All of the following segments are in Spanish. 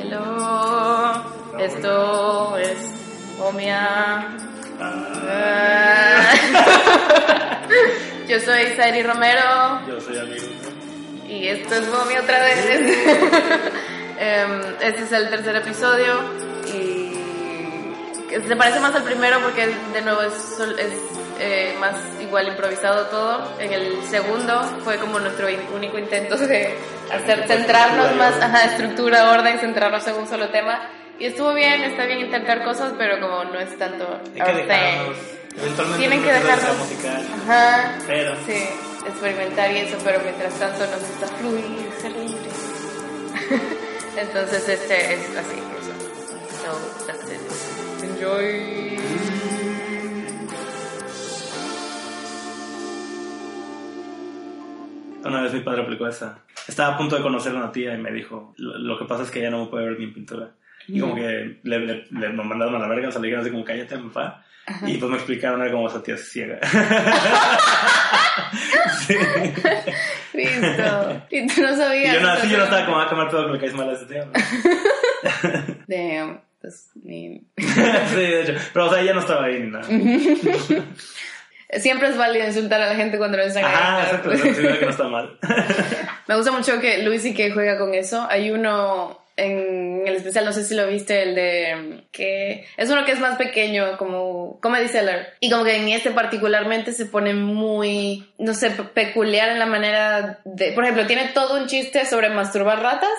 Hello. Esto es Omia. Yo soy Sairi Romero Yo soy amigo. y esto es Momia otra vez. Em, este es el tercer episodio y se parece más al primero porque de nuevo es, es eh, más igual improvisado todo. En el segundo fue como nuestro único intento de hacer centrarnos más, ajá, estructura, orden, centrarnos en un solo tema. Y estuvo bien, está bien intentar cosas, pero como no es tanto Hay que dejarnos. thing. Eventualmente Tienen que dejarnos. musical. Ajá. Pero. Sí, experimentar y eso, pero mientras tanto nos gusta fluir, ser libres. Entonces este es así, eso. So, that's it. Enjoy. Una vez mi padre aplicó esa. Estaba a punto de conocer a una tía y me dijo: Lo, lo que pasa es que ella no me puede ver bien pintura. Y como que le, le, le mandaron a la verga, o sea, le dijeron así como cállate, papá. Y pues me explicaron era como esa tía es ciega. sí. Listo. Y tú no Y sabías. yo no, así yo no estaba como a comer todo que le caes mal a ese tía. Damn. That's mean. sí, de hecho. Pero o sea, ella no estaba ahí ni nada. Siempre es válido insultar a la gente cuando Ajá, claro. exacto. Que no está mal. Me gusta mucho que Luis y que juega con eso. Hay uno en el especial, no sé si lo viste, el de que es uno que es más pequeño, como Comedy Seller. Y como que en este particularmente se pone muy, no sé, pe- peculiar en la manera de, por ejemplo, tiene todo un chiste sobre masturbar ratas.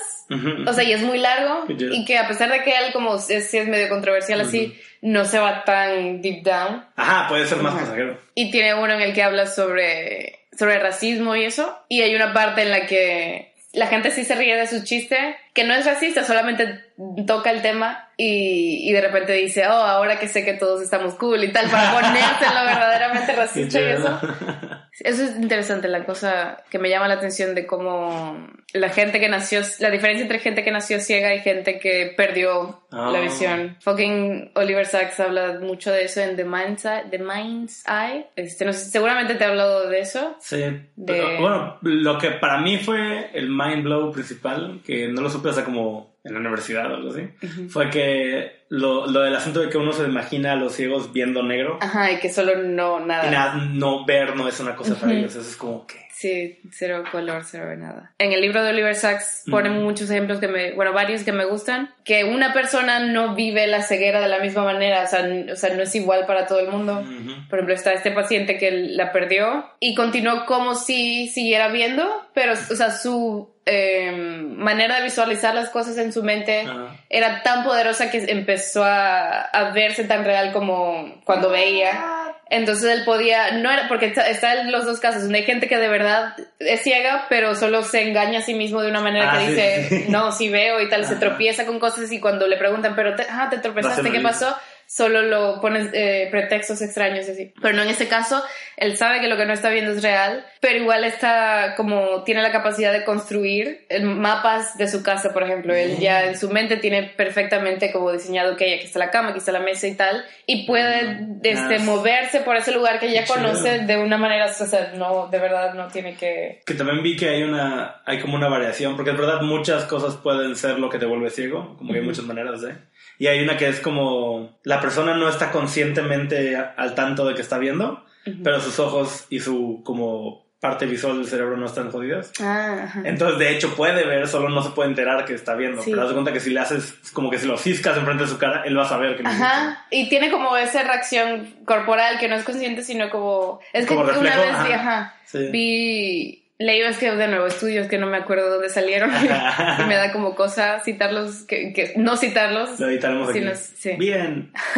O sea, y es muy largo. Y que a pesar de que él como es, sí es medio controversial así, no se va tan deep down. Ajá, puede ser más pasajero. Y tiene uno en el que habla sobre, sobre racismo y eso. Y hay una parte en la que la gente sí se ríe de su chiste, que no es racista, solamente toca el tema y, y de repente dice, oh, ahora que sé que todos estamos cool y tal, para ponerse en lo verdaderamente racista y eso. Eso es interesante, la cosa que me llama la atención de cómo la gente que nació, la diferencia entre gente que nació ciega y gente que perdió Ah. la visión. Fucking Oliver Sacks habla mucho de eso en The Mind's Eye. The Mind's Eye. Este, no sé, seguramente te ha hablado de eso. Sí, De- pero, bueno, lo que para mí fue el mind blow principal, que no lo supe hasta como en la universidad o algo así, fue que lo, lo del asunto de que uno se imagina a los ciegos viendo negro Ajá, y que solo no, nada. y nada, no ver no es una cosa para ellos, eso es como que... Sí, cero color, cero de nada. En el libro de Oliver Sacks ponen Mm. muchos ejemplos que me, bueno, varios que me gustan, que una persona no vive la ceguera de la misma manera, o sea, o sea no es igual para todo el mundo. Ujú. Por ejemplo, está este paciente que la perdió y continuó como si siguiera viendo, pero, o sea, su eh, manera de visualizar las cosas en su mente era tan poderosa que empezó a, a verse tan real como cuando veía. Entonces él podía, no era, porque está, está en los dos casos, donde hay gente que de verdad es ciega, pero solo se engaña a sí mismo de una manera Ah, que sí, dice, sí, no, sí veo y tal, se tropieza con cosas y cuando le preguntan, pero te, ah, te tropezaste, ¿qué pasó? Solo lo pones eh, pretextos extraños y así. Pero no en este caso, él sabe que lo que no está viendo es real, pero igual está como, tiene la capacidad de construir eh, mapas de su casa, por ejemplo. Él ya en su mente tiene perfectamente como diseñado que aquí está la cama, aquí está la mesa y tal, y puede este, moverse por ese lugar que ya conoce de una manera, o sea, no, de verdad no tiene que... Que también vi que hay una, hay como una variación, porque es verdad muchas cosas pueden ser lo que te vuelve ciego, como que hay muchas maneras de. Y hay una que es como la persona no está conscientemente al tanto de que está viendo, pero sus ojos y su como parte visual del cerebro no están jodidas. Ah, ajá. Entonces, de hecho, puede ver, solo no se puede enterar que está viendo. Sí. Pero haz de cuenta que si le haces, como que si lo fiscas enfrente de su cara, él va a saber que hiciste. Ajá, y tiene como esa reacción corporal que no es consciente, sino como... Es que Como una reflejo, vez vi, ajá. ajá, Sí. vi... Leí es que de nuevo estudios que no me acuerdo dónde salieron y me da como cosa citarlos, que, que no citarlos. Lo editaremos aquí. sí. Bien.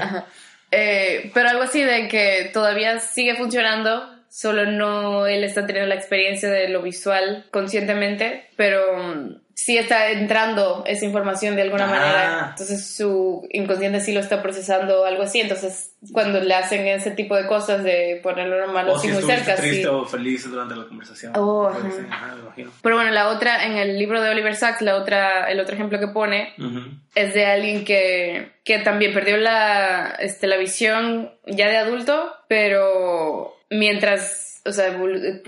Ajá. Eh, pero algo así de que todavía sigue funcionando, solo no él está teniendo la experiencia de lo visual conscientemente, pero mm, sí está entrando esa información de alguna Ah. manera. Entonces su inconsciente sí lo está procesando algo así. Entonces cuando le hacen ese tipo de cosas de ponerlo normal o así si muy cerca, triste sí. o feliz durante la conversación. Oh, ajá. ajá. Pero bueno, la otra, en el libro de Oliver Sacks, la otra, el otro ejemplo que pone es de alguien que, que también perdió la, este, la visión ya de adulto, pero mientras o sea,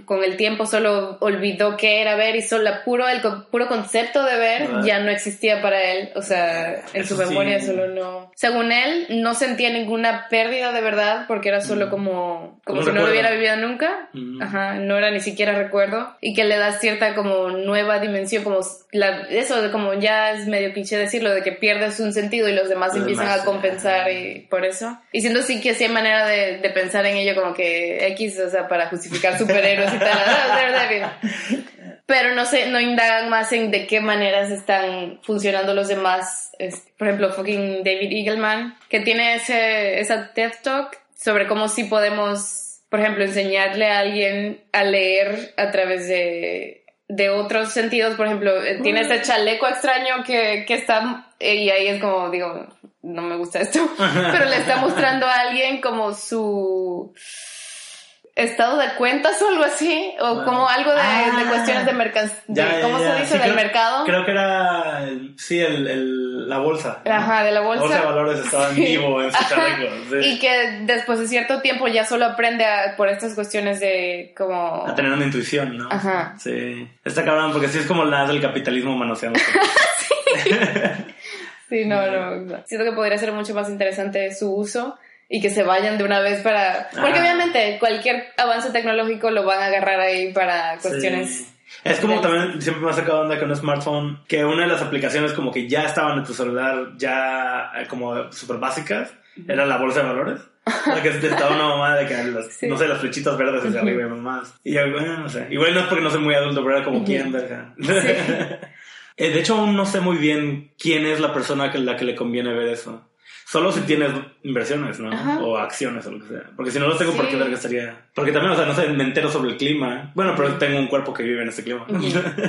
con el tiempo solo olvidó qué era ver y solo puro, el puro concepto de ver ¿Verdad? ya no existía para él. O sea, en Eso su memoria sí. solo no. Según él, no sentía ninguna pérdida de verdad porque era solo como, como Un si no lo hubiera vivido nunca. Mm. Ajá, no era ni siquiera recuerdo. Y que le da cierta como nueva dimensión, como la, eso de como ya es medio cliché decirlo, de que pierdes un sentido y los demás Los empiezan demás, a compensar ajá. y por eso. Y siento sí que sí hay manera de, de pensar en ello como que X, o sea, para justificar superhéroes y tal. Pero no sé, no indagan más en de qué maneras están funcionando los demás. Por ejemplo, fucking David Eagleman, que tiene ese, esa TED Talk sobre cómo sí podemos, por ejemplo, enseñarle a alguien a leer a través de, de otros sentidos. Por ejemplo, eh, tiene este chaleco extraño que, que está, eh, y ahí es como, digo, no me gusta esto, pero le está mostrando a alguien como su estado de cuentas o algo así, o como algo de, Ah. de cuestiones de mercancía, ¿cómo ya. se dice? Sí, del creo- mercado. Creo que era, el- sí, el, el- la bolsa. ¿no? Ajá, de la La bolsa. bolsa de valores estaba en Sí. vivo en su chaleco. sí. Y que después de cierto tiempo ya solo aprende a- por estas cuestiones de como... A tener una intuición, ¿no? Ajá. Sí. Está cabrón, porque sí es como la del capitalismo manoseando. Sí, no, no, no. Siento que podría ser mucho más interesante su uso y que se vayan de una vez para... Porque Ah. obviamente cualquier avance tecnológico lo van a agarrar ahí para cuestiones... Sí. Es como también siempre me ha sacado onda con un smartphone que una de las aplicaciones como que ya estaban en tu celular ya eh, como súper básicas era la bolsa de valores. La que estaba una mamá de que las, Sí. no sé, las flechitas verdes hacia arriba y mamás. Y yo, bueno, no sé. Igual no es porque no soy muy adulto, pero era como quién, verga. Eh, de hecho, aún no sé muy bien quién es la persona que la que le conviene ver eso. Solo si tienes inversiones, ¿no? Ajá. O acciones o lo que sea. Porque si no los tengo, ¿por qué Sí. verga estaría? Porque también, o sea, no sé, me entero sobre el clima. Bueno, pero tengo un cuerpo que vive en este clima.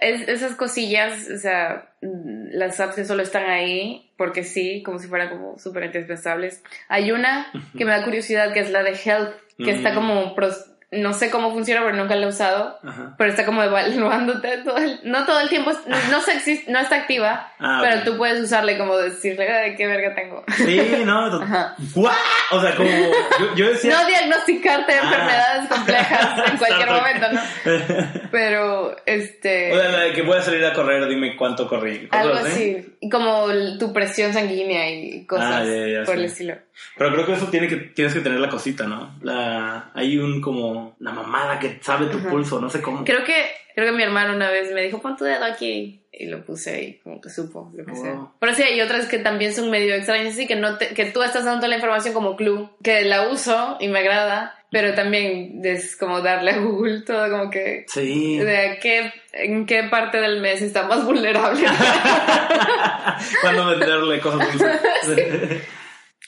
Es- esas cosillas, o sea, las apps que solo están ahí porque sí, como si fueran como súper indispensables. Hay una que me da curiosidad que es la de Health, que está Mm. como, pros- no sé cómo funciona, pero nunca la he usado. Ajá. Pero está como evaluándote todo el, no todo el tiempo, no, no, se no está activa, Ah, pero tú puedes usarle como decirle, "Ay, qué verga tengo. Sí, no. ¡Guau! O sea, como yo, yo decía. No diagnosticarte Ah. enfermedades complejas en cualquier momento, ¿no? Pero, este... O sea, la de que voy a salir a correr, dime cuánto corrí. Algo así, como tu presión sanguínea y cosas Ah, por sí. el estilo. Pero creo que eso tiene que, tienes que tener la cosita, ¿no? La, hay un como, la mamada que sabe tu Ajá. pulso, no sé cómo. Creo que, creo que mi hermano una vez me dijo, pon tu dedo aquí. Y lo puse y como que supo, lo que Oh, sea. Pero sí, hay otras que también son medio extrañas, así que, no te- que tú estás dando la información como clue, que la uso y me agrada, pero también es como darle a Google todo como que... Sí. De qué, en qué parte del mes está más vulnerable. Cuando venderle cosas dulces.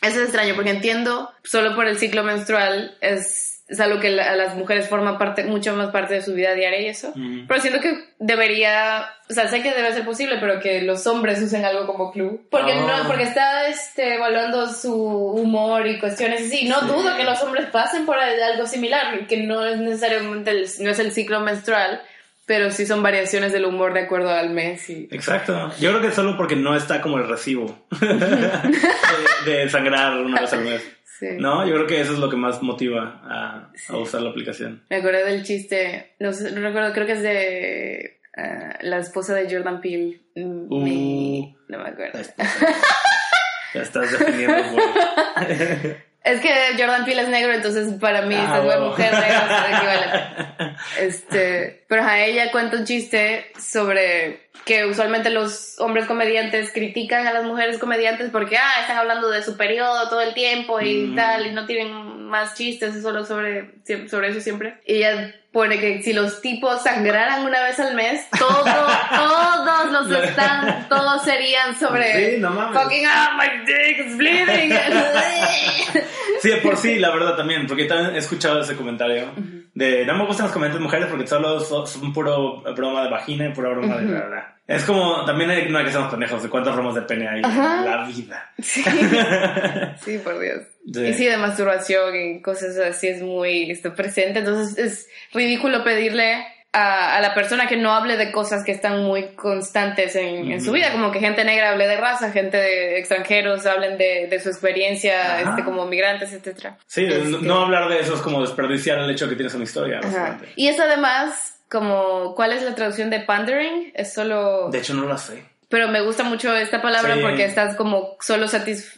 Eso es extraño porque entiendo, solo por el ciclo menstrual es, es algo que la- a las mujeres forma parte, mucho más parte de su vida diaria y eso. Mm. Pero siento que debería, o sea, sé que debe ser posible, pero que los hombres usen algo como clue. Porque Ah. no, porque está este, evaluando su humor y cuestiones así. No Sí. dudo que los hombres pasen por algo similar, que no es necesariamente el, no es el ciclo menstrual, pero sí son variaciones del humor de acuerdo al mes y Exacto. Yo creo que solo porque no está como el recibo de, de sangrar una vez al mes. Sí. No, yo creo que eso es lo que más motiva a, a usar la aplicación. Me acordé del chiste, no, sé, no recuerdo, creo que es de ah, la esposa de Jordan Peele. Mm, Uh. mi- no me acuerdo. Ya estás definiendo. Es que Jordan Peele es negro, entonces para mí Ah, esta huevo. mujer negra es equivalente. Este, pero a ella cuenta un chiste sobre que usualmente los hombres comediantes critican a las mujeres comediantes porque ah, están hablando de su periodo todo el tiempo y Mm. tal, y no tienen más chistes, es solo sobre, sobre eso siempre. Y ella pone que si los tipos sangraran una vez al mes, todo, todos los están, todos serían sobre Sí, no mames. fucking ah, my dick is bleeding. Sí, por sí, la verdad también, porque también he escuchado ese comentario de no me gustan los comentarios mujeres porque solo son, son puro broma de vagina y pura broma de Es como, también hay, no hay que ser pendejos de cuántas bromas de pene hay Ajá. en la vida. Sí. sí, por Dios. Sí. Y sí, de masturbación y cosas así es muy está presente. Entonces es ridículo pedirle a, a la persona que no hable de cosas que están muy constantes en, en su vida, como que gente negra hable de raza, gente de extranjeros hablen de, de su experiencia este, como migrantes, etcétera. Sí, no- Este, no hablar de eso es como desperdiciar el hecho que tienes una historia. Y es además como, ¿cuál es la traducción de pandering? Es solo... De hecho, no lo sé. Pero me gusta mucho esta palabra Sí. porque estás como solo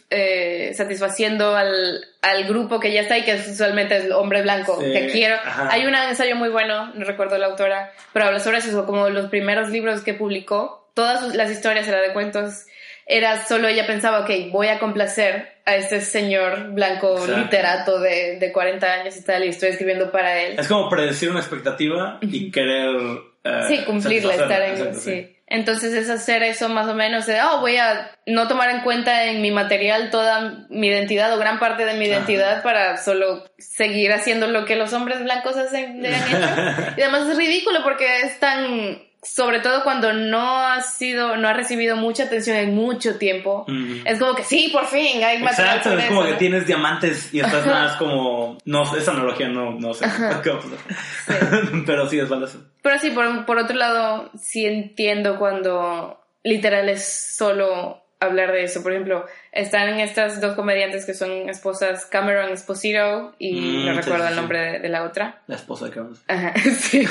eh, satisfaciendo al, al grupo que ya está y que es usualmente es el hombre blanco Sí, que quiero. ajá. Hay un ensayo muy bueno, no recuerdo la autora, pero habla sobre eso, como los primeros libros que publicó, todas sus- las historias era de cuentos, era solo ella pensaba, ok, voy a complacer a este señor blanco Exacto. literato de, de 40 años y tal, y estoy escribiendo para él. Es como predecir una expectativa y querer. eh, Sí, cumplirla, estar en... Exacto, sí. Entonces es hacer eso más o menos de, oh, voy a no tomar en cuenta en mi material toda mi identidad o gran parte de mi identidad para solo seguir haciendo lo que los hombres blancos hacen de. Y además es ridículo porque es tan, sobre todo cuando no ha sido, no ha recibido mucha atención en mucho tiempo. Es como que sí, por fin hay material Exacto, es como eso, que ¿no? tienes diamantes y estás nada más como. No, esa analogía no, no sé. qué va a pasar. Pero sí, es valioso. Pero sí, por, por otro lado, sí entiendo cuando literal es solo hablar de eso. Por ejemplo, están estas dos comediantes que son esposas, Cameron Esposito y Mm, no sí, recuerdo sí, el sí. nombre de, de la otra. La esposa de Carlos. Ajá, sí.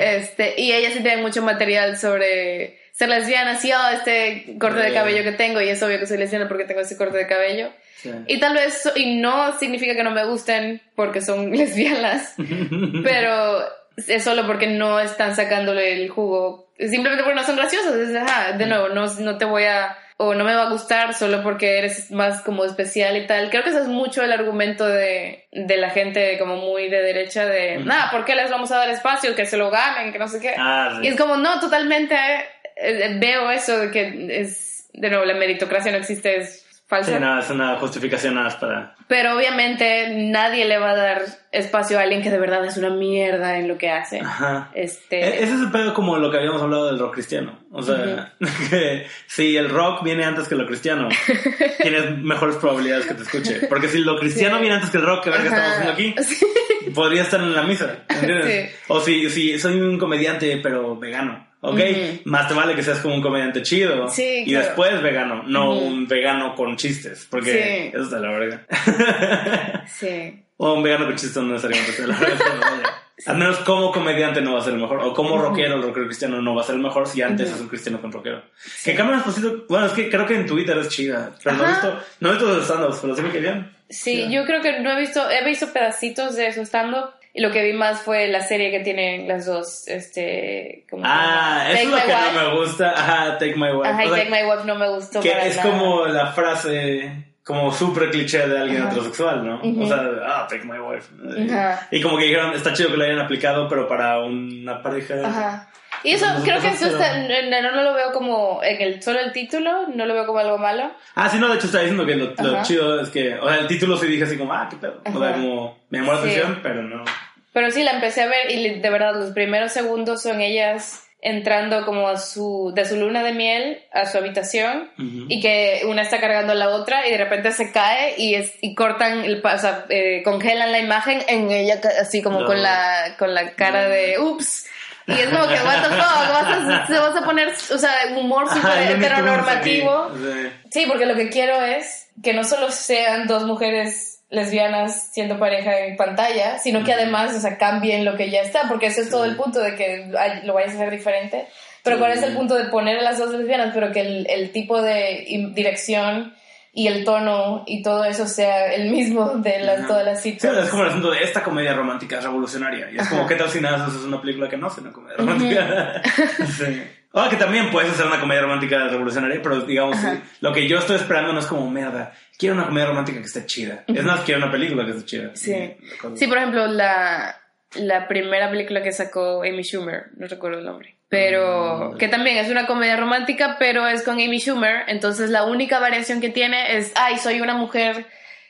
este, y ellas sí tienen mucho material sobre ser lesbianas y oh, este corte de cabello que tengo y es obvio que soy lesbiana porque tengo ese corte de cabello. Sí. Y tal vez, y no significa que no me gusten porque son lesbianas, pero es solo porque no están sacándole el jugo. Simplemente porque no son graciosos. Es, ajá, de nuevo, no, no te voy a, o no me va a gustar solo porque eres más como especial y tal. Creo que eso es mucho el argumento de, de la gente como muy de derecha de, nada, ¿por qué les vamos a dar espacio? Que se lo ganen, que no sé qué. Ah, sí. Y es como, no, totalmente eh, eh, veo eso de que es, de nuevo, la meritocracia no existe, es falsa. Sí, no, es una justificación nada más para. Pero obviamente nadie le va a dar espacio a alguien que de verdad es una mierda en lo que hace. Ajá. Este, E- Ese es el pedo como lo que habíamos hablado del rock cristiano. O sea, que si el rock viene antes que lo cristiano, tienes mejores probabilidades que te escuche. Porque si lo cristiano Sí. viene antes que el rock, que ver qué estamos haciendo aquí, Sí. podría estar en la misa. ¿entiendes? O si, si soy un comediante, pero vegano. ¿Ok? Más te vale que seas como un comediante chido. Sí, y claro. después vegano, no un vegano con chistes. Porque Sí. eso está la verga. Sí. O un vegano con chistes no necesariamente está de la verga. Al menos como comediante no va a ser el mejor. O como rockero, el rockero cristiano no va a ser el mejor si antes es un cristiano con rockero. Que Cameron Esposito, bueno, es que creo que en Twitter es chida. Pero no he visto, no he visto los stand-ups, pero sí me querían. Sí, yo creo que no he visto, he visto pedacitos de su stand-up y lo que vi más fue la serie que tienen las dos, este... ¿cómo se Ah, eso es lo que Wife. no me gusta. Ajá, Take My Wife. Ajá, O sea, Take My Wife no me gustó que para es nada. como la frase como súper cliché de alguien Ajá. heterosexual, ¿no? Ujú. O sea, ah, take my wife. Ajá. Y como que dijeron, está chido que lo hayan aplicado, pero para una pareja. Ajá. Y eso Pues, creo que eso está, no, no, no lo veo como en el solo el título, no lo veo como algo malo. Ah, sí, no, de hecho está diciendo que lo, lo chido es que, o sea, el título sí dije así como, ah, qué pedo. O sea, como, me llamó la Sí. atención, pero no. Pero sí, la empecé a ver y de verdad los primeros segundos son ellas entrando como a su, de su luna de miel a su habitación Ujú. y que una está cargando a la otra y de repente se cae y, es, y cortan, el, o sea, eh, congelan la imagen en ella así como No. con, la, con la cara de ups. Y es como que, what the fuck, vas a, se vas a poner, o sea, humor súper heteronormativo. Sí. Sí, porque lo que quiero es que no solo sean dos mujeres lesbianas siendo pareja en pantalla, sino que además, o sea, cambien lo que ya está, porque eso es todo el punto de que lo vayas a hacer diferente. Pero Sí. cuál es el punto de poner a las dos lesbianas, pero que el, el tipo de dirección y el tono y todo eso sea el mismo de las, Ajá. todas las Sí, citas. es como el asunto de esta comedia romántica es revolucionaria. Y es como, Ajá. ¿qué tal si nada haces una película que no sea una comedia romántica? sí. O que también puedes hacer una comedia romántica revolucionaria, pero digamos, Ajá. lo que yo estoy esperando no es como, mierda, quiero una comedia romántica que esté chida. Es más, quiero una película que esté chida. Sí. Sí, por ejemplo, la, la primera película que sacó Amy Schumer, no recuerdo el nombre, pero Mm. que también es una comedia romántica, pero es con Amy Schumer, entonces la única variación que tiene es, ay, soy una mujer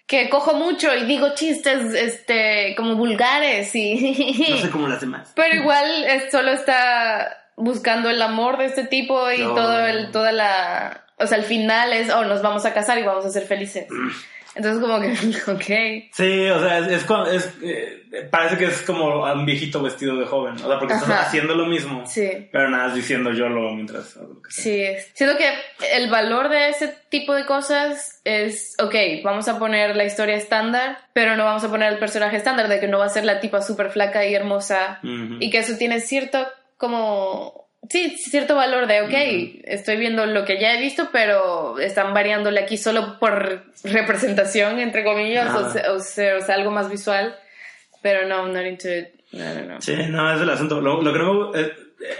que cojo mucho y digo chistes este como vulgares y No sé cómo las demás. pero igual es- solo está buscando el amor de este tipo y No. todo el toda la o sea, al final es, oh, nos vamos a casar y vamos a ser felices. Entonces como que, ok. Sí, o sea, es, es, es, eh, parece que es como a un viejito vestido de joven, o sea, porque estás Ajá. haciendo lo mismo, Sí. pero nada, es diciendo yo lo mientras lo que. Sí, es- siento que el valor de ese tipo de cosas es, ok, vamos a poner la historia estándar, pero no vamos a poner el personaje estándar de que no va a ser la tipa súper flaca y hermosa Ujú. y que eso tiene cierto como... Sí, cierto valor de, ok, estoy viendo lo que ya he visto, pero están variándole aquí solo por representación, entre comillas, o sea, o sea, o sea, algo más visual. Pero no, not into it. No, no, no. Sí, no, es el asunto. Lo, lo que no me eh,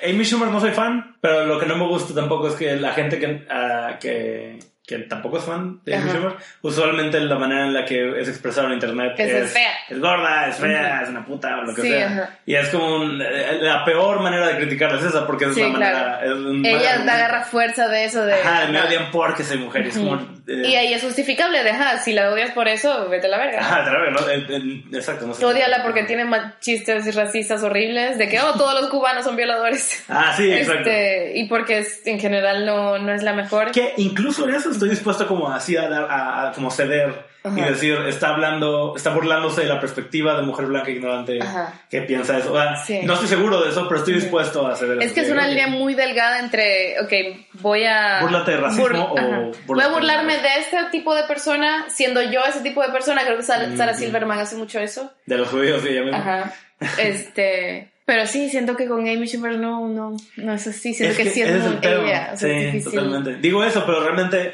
Amy Schumer no soy fan, pero lo que no me gusta tampoco es que la gente que, ah, que, que tampoco es fan de Amy Ajá. Schumer, usualmente la manera en la que es expresado en internet Es es, fea. es gorda, es fea, Ujú. es una puta o lo que Sí, sea. ajá. Y es como un- eh, la peor manera de criticarla es esa, porque es Sí, la manera. claro. Es un- Ella te agarra fuerza de eso de... Ajá, me odian porque soy mujer. y es como. Eh, Y ahí es justificable, deja, si la odias por eso, vete a la verga. Ajá, la verga, ¿no? Eh, eh, exacto, no sé. Odiala porque tiene chistes racistas horribles de que, oh, todos los cubanos son violadores. Ah, sí, exacto. Este, y porque es- en general no, no es la mejor. Que incluso en eso estoy dispuesto como así a, dar- a, a como ceder y decir, está hablando, está burlándose de la perspectiva de mujer blanca ignorante Ajá. que piensa eso. O sea, Sí. No estoy seguro de eso, pero estoy dispuesto a Es eso. que es una línea muy delgada entre, ok, voy a... Búrlate de racismo o ajá. búrlate Voy a burlarme de este tipo de persona, siendo yo ese tipo de persona. Creo que Sara, Mm. Sarah Silverman hace mucho eso. De los judíos, sí, ya mismo. Ajá. Este... Pero sí, siento que con Amy Schumer no, no, no es así. Siento Es que, que sí es es ella. O sea, es sí, totalmente. Digo eso, pero realmente,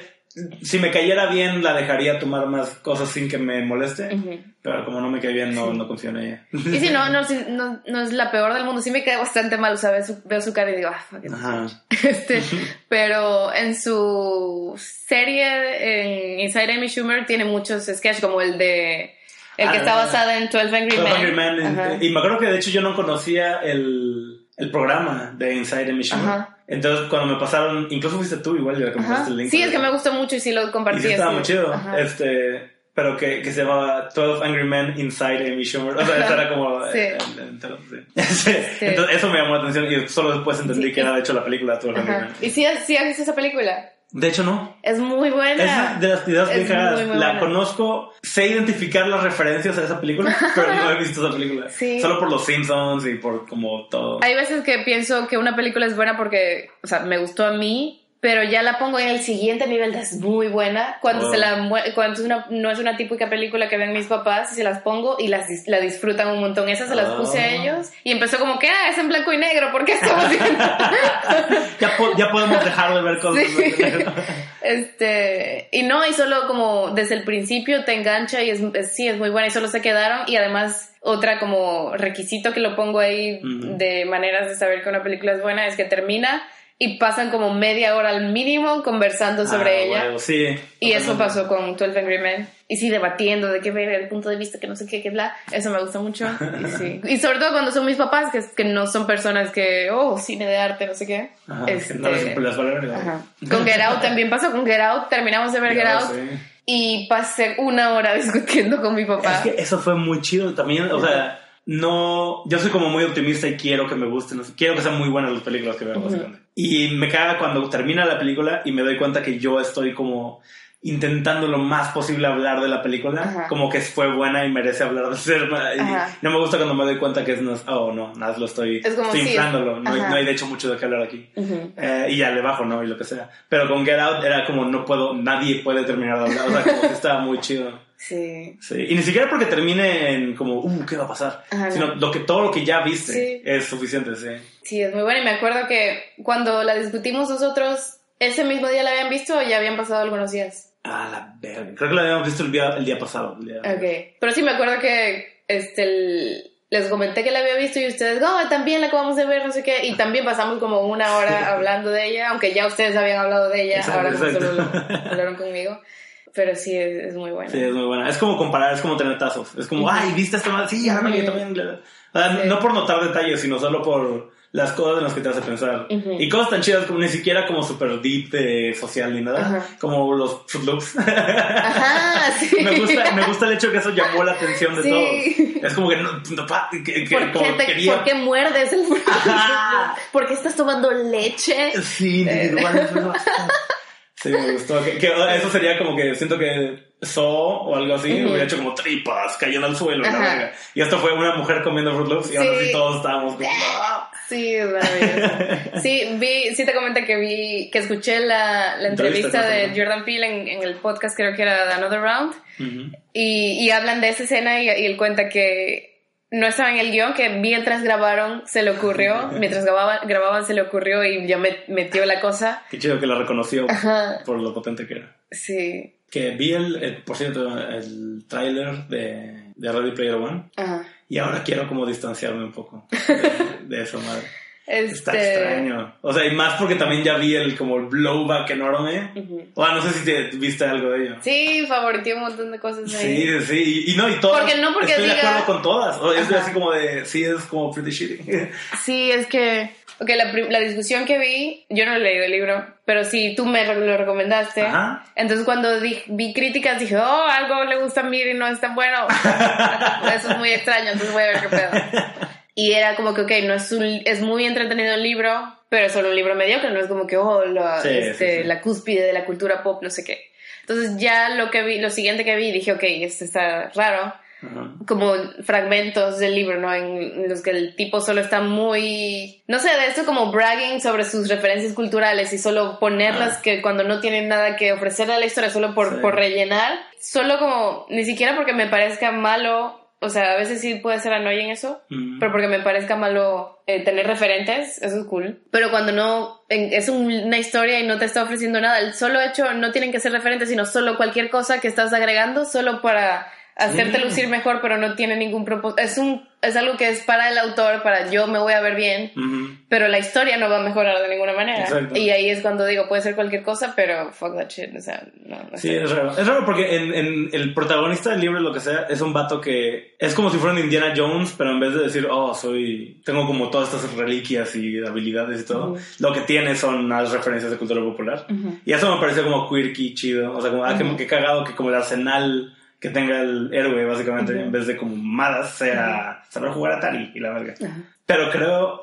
si me cayera bien, la dejaría tomar más cosas sin que me moleste. Pero como no me cae bien, no, no confío en ella. Y si no, no, si- no, no es la peor del mundo. Sí me cae bastante mal, o sea, veo su, veo su cara y digo, ah, fuck it. Ajá. Este, pero en su serie, en Inside Amy Schumer, tiene muchos sketches, como el de... El que Ah, está basado en 12 Angry Men. 12 Angry Men. Ajá. Y me acuerdo que de hecho yo no conocía el, el programa de Inside Schumer. Ajá. Entonces cuando me pasaron, incluso fuiste tú igual, ya que me Ajá. pasaste el link. Sí, es que me gustó mucho y sí lo Y compartí. sí estaba muy chido. Ajá. Este, pero que, que se llamaba 12 Angry Men Inside Amy Schumer. O sea, eso era como... Sí. eh, sí. Entonces eso me llamó la atención y solo después entendí que era de hecho la película 12 Angry. Men. ¿Y sí, sí has visto esa película? De hecho no. Es muy buena. Es de las ideas cagadas. muy, muy La buena. conozco, sé identificar las referencias a esa película, pero no he visto esa película. Sí. Solo por los Simpsons y por como todo. Hay veces que pienso que una película es buena porque, o sea, me gustó a mí, pero ya la pongo en el siguiente nivel es muy buena. Cuando, Oh. se la, cuando es una, no es una típica película que ven mis papás y se las pongo y las, la disfrutan un montón. Esas se las puse a ellos y empezó como que, ah, es en blanco y negro, ¿por qué estamos viendo? ya, po- ya podemos dejar de ver cosas. Sí. Este, y no, y solo como desde el principio te engancha y es, es- sí, es muy buena y solo se quedaron y además otra como requisito que lo pongo ahí de maneras de saber que una película es buena es que termina y pasan como media hora al mínimo conversando sobre Ah, ella. sí. Y eso pasó con 12 Angry Men. Y sí, debatiendo de qué ver el punto de vista, que no sé qué, qué bla. Eso me gusta mucho. Y, sí. y sobre todo cuando son mis papás, que, que no son personas que, oh, cine de arte, no sé qué. Ajá, Este, que no les vale verga. Ajá. Con Get Out también pasó con Get Out. Terminamos de ver Get Out sé. y pasé una hora discutiendo con mi papá. Es que eso fue muy chido también. O sea, no. Yo soy como muy optimista y quiero que me gusten. Quiero que sean muy buenas las películas que veo, básicamente. Y me caga cuando termina la película y me doy cuenta que yo estoy como intentando lo más posible hablar de la película, Ajá. como que fue buena y merece hablar de ser. y no me gusta cuando me doy cuenta que es no, oh no, nada, lo estoy, Es como, estoy sí, inflándolo, no, hay- ajá. no hay de hecho mucho de qué hablar aquí. Eh, y ya le bajo, ¿no? Y lo que sea. Pero con Get Out era como no puedo, nadie puede terminar de hablar, o sea, como que estaba muy chido. Sí. Sí, y ni siquiera porque termine en como, uh, ¿qué va a pasar? Ajá, no. Sino lo que, todo lo que ya viste Sí. es suficiente, sí. Sí, es muy buena. Y me acuerdo que cuando la discutimos nosotros, ese mismo día la habían visto o ya habían pasado algunos días. Ah, la verga. Creo que lo habíamos visto el día, el día pasado. el día- Ok. Pero sí me acuerdo que este, el- les comenté que la había visto y ustedes, oh, también la acabamos de ver, no sé qué. Y también pasamos como una hora hablando de ella, aunque ya ustedes habían hablado de ella, Exacto, ahora exacto. solo lo- hablaron conmigo. Pero sí, es, es muy buena. Sí, es muy buena. Es como comparar, es como tener tazos. Es como, ay, ¿viste esta madre? Sí, ahora yo Ujú. también. O sea, Sí. No por notar detalles, sino solo por las cosas en las que te hace pensar. Ujú. Y cosas tan chidas como ni siquiera como super deep de social ni nada. Ajá. Como los Fruit. Ajá, sí. me, gusta, me gusta el hecho que eso llamó la atención de Sí. todos. Es como que no, no, pa- que, que- ¿Por qué, te- quería. por qué muerdes el. ¿Por qué estás tomando leche? Sí, individual. Sí, me gustó. Que, que eso sería como que siento que Saw o algo así, hubiera hecho como tripas cayendo al suelo. y la verga. Y esto fue una mujer comiendo Fruit Loops y ahora Sí. sí todos estábamos como... "Ah". Sí, es maravilloso. Sí, vi, sí te comenté que vi, que escuché la, la Entrevista, de. Jordan Peele en, en el podcast, creo que era The Another Round, y, y hablan de esa escena y, y él cuenta que no estaba en el guion, que mientras grabaron se le ocurrió, mientras grababan, grababan se le ocurrió y ya met- metió la cosa. Qué chido que la reconoció Ajá. por lo potente que era. Sí. Que vi el, el- por cierto, el tráiler de, de Ready Player One Ajá. y ahora quiero como distanciarme un poco de, de eso, madre. Está Este, extraño. O sea, y más porque también ya vi el como el blowback enorme. Ujú. O sea, no sé si te viste algo de ello. Sí, favorité un montón de cosas ahí. Sí, sí, y, y no, y todas. Porque no porque estoy de diga- acuerdo con todas. O es Ajá. así como de, sí, es como pretty shitty. Sí, es que. Ok, la, la discusión que vi, yo no he leído el libro, pero sí tú me lo recomendaste. Ajá. Entonces cuando di- vi críticas dije, oh, algo le gusta a Miri y no es tan bueno. Eso es muy extraño, entonces voy a ver qué pedo. Y era como que, ok, no es, un, es muy entretenido el libro, pero es solo un libro mediocre, no es como que, oh, la, Sí, este, sí, sí. la cúspide de la cultura pop, no sé qué. Entonces ya lo que vi, lo siguiente que vi, dije, ok, esto está raro Ajá. como fragmentos del libro, ¿no? En los que el tipo solo está muy, no sé, de esto como bragging sobre sus referencias culturales y solo ponerlas Ah. que cuando no tienen nada que ofrecerle a la historia, solo por, por rellenar, solo como, ni siquiera porque me parezca malo, o sea, a veces sí puede ser annoying eso, pero porque me parezca malo eh, tener referentes, eso es cool. Pero cuando no, en- es un- una historia y no te está ofreciendo nada, el solo hecho no tienen que ser referentes, sino solo cualquier cosa que estás agregando, solo para hacerte Sí. lucir mejor, pero no tiene ningún propósito. Es, un, es algo que es para el autor, para yo me voy a ver bien, Ujú. pero la historia no va a mejorar de ninguna manera. Exacto. Y ahí es cuando digo, puede ser cualquier cosa, pero fuck that shit, o sea, no, no Sí, es raro. Es raro porque en, en el protagonista del libro, lo que sea, es un vato que es como si fuera un Indiana Jones, pero en vez de decir, oh, soy, tengo como todas estas reliquias y habilidades y todo, Ujú. lo que tiene son las referencias de cultura popular. Ujú. Y eso me pareció como quirky, chido. O sea, como, ah, que- que cagado que como el arsenal que tenga el héroe, básicamente, Ujú. en vez de como malas, sea saber jugar Atari y la verga. Ajá. Pero creo,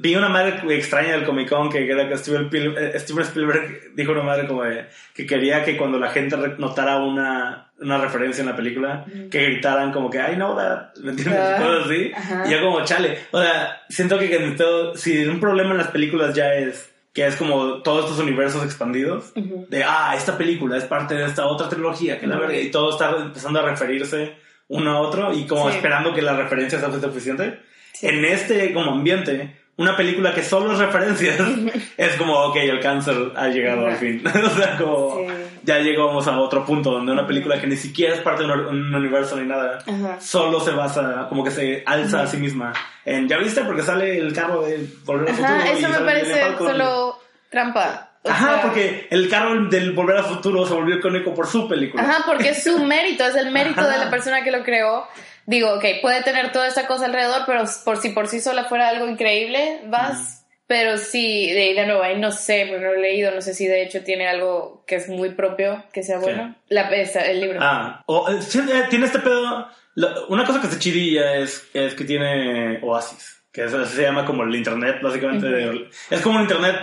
vi una madre extraña del Comic Con que era que Steven, Pil- eh, Steven Spielberg dijo una madre como de, que quería que cuando la gente notara una, una referencia en la película, que gritaran como que, know that, ¿me entiendes? Ah, Cosas así. Y yo como, chale, o sea, siento que, que todo- si un problema en las películas ya es que es como todos estos universos expandidos, Ujú. de, ah, esta película es parte de esta otra trilogía, que la Ujú. verga, y todo está empezando a referirse uno a otro y como Sí. esperando que la referencia sea suficiente. Sí. En este como ambiente, una película que solo es referencias, es como, ok, el cáncer ha llegado al Ajá. fin. o sea, como Sí. ya llegamos a otro punto donde una película que ni siquiera es parte de un, un universo ni nada, Ajá. solo se basa, como que se alza a sí misma. En, ¿Ya viste? Porque sale el carro de Volver al Futuro. Ajá, eso me parece solo trampa. O Ajá, sea, porque el carro del Volver al Futuro se volvió icónico por su película. Ajá, porque es su mérito, es el mérito Ajá. de la persona que lo creó. Digo, ok, puede tener toda esta cosa alrededor, pero por si por sí sola fuera algo increíble, vas. Pero sí, de de nuevo, ahí no sé, porque no lo he leído, no sé si de hecho tiene algo que es muy propio, que sea bueno. La, esa, el libro. Ah, o, eh, eh, tiene este pedo. la- una cosa que se chidilla es, es que tiene Oasis, que es- se llama como el internet, básicamente. de- es como un internet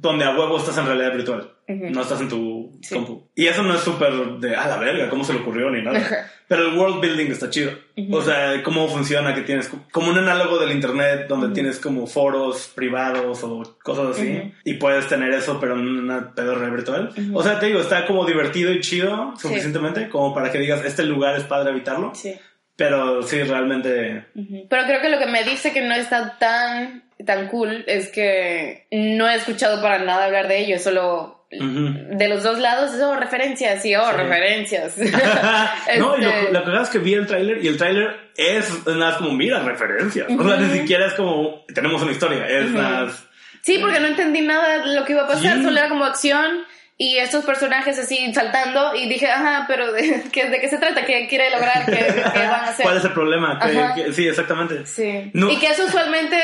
donde a huevo estás en realidad virtual, Ujú. no estás en tu Sí. compu. Y eso no es súper de, a la verga, cómo se le ocurrió ni nada. Pero el world building está chido. Ujú. O sea, cómo funciona, que tienes como un análogo del internet donde tienes como foros privados o cosas así. Y puedes tener eso, pero en una pedorrea virtual. O sea, te digo, está como divertido y chido suficientemente como para que digas, este lugar es padre habitarlo. Sí. Pero sí, realmente... Pero creo que lo que me dice que no está tan, tan cool es que no he escuchado para nada hablar de ello, solo Ujú. de los dos lados, oh, referencias, y oh, Sí. referencias. no, y lo, Este- lo que pasa es que vi el tráiler y el tráiler es nada como, mira, referencias. O sea, ni siquiera es como, tenemos una historia, es nada más- Sí, porque no entendí nada de lo que iba a pasar, Sí. solo era como acción y estos personajes así saltando y dije, ajá, pero ¿de, qué, de qué se trata? ¿Qué quiere lograr? ¿Qué, qué van a hacer? ¿Cuál es el problema? Que- sí, exactamente. Sí. No. Y que eso usualmente,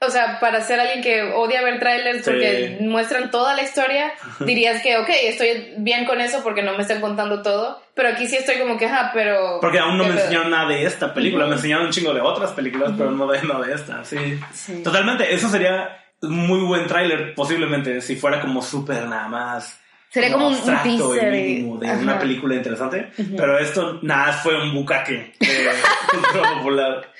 o sea, para ser alguien que odia ver trailers Sí. porque muestran toda la historia, dirías que, ok, estoy bien con eso porque no me están contando todo, pero aquí sí estoy como que, ajá, pero... Porque aún no ¿qué me pedo? enseñaron nada de esta película, me enseñaron un chingo de otras películas, pero no de, no de esta, sí. Sí. Totalmente, eso sería muy buen tráiler, posiblemente, si fuera como súper nada más Sería como un- teaser y- mínimo de ajá. una película interesante, pero esto nada fue un bucaque de cultura popular.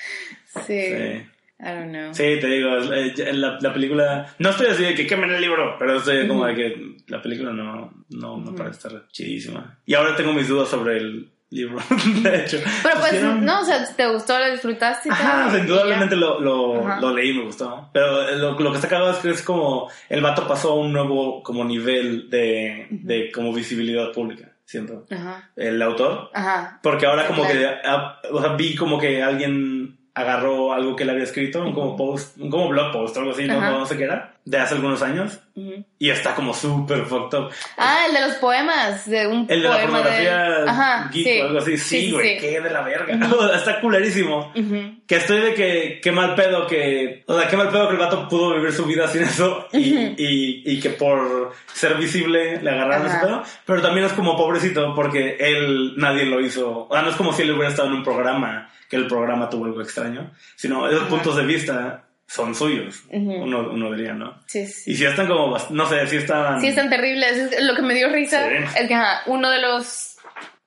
Sí. Sí. I don't know. Sí, te digo, eh, la, la película. No estoy así de que quemen el libro, pero estoy como de que la película no, no me parece estar chidísima. Y ahora tengo mis dudas sobre el libro, de hecho. Pero pues, no, o sea, ¿te gustó? ¿Lo disfrutaste? Ajá, o indudablemente lo, lo, lo leí, me gustó. Pero eh, lo, lo que está cagado es que es como el vato pasó a un nuevo como nivel de, de como visibilidad pública, siento. Ajá. El autor. Ajá. Porque ahora como que ah, o sea, vi como que alguien agarró algo que él había escrito, un como post, un como blog post o algo así, no, no sé qué era, de hace algunos años, Ujú. y está como súper fucked up. Ah, el de los poemas, de un El de la poema pornografía Ajá, geek sí. o algo así, sí, güey, sí. qué de la verga. está culerísimo. Ujú. Que estoy de que qué mal pedo que. O sea, qué mal pedo que el vato pudo vivir su vida sin eso y, y, y que por ser visible le agarraron ese pedo. Pero también es como pobrecito porque él nadie lo hizo. O sea, no es como si él hubiera estado en un programa que el programa tuvo algo extraño, sino esos puntos de vista son suyos. Uno, uno diría, ¿no? Sí, sí. Y si están como. No sé, si están. Sí, es tan terrible. Es- es- lo que me dio risa Sí. es que ajá, uno de los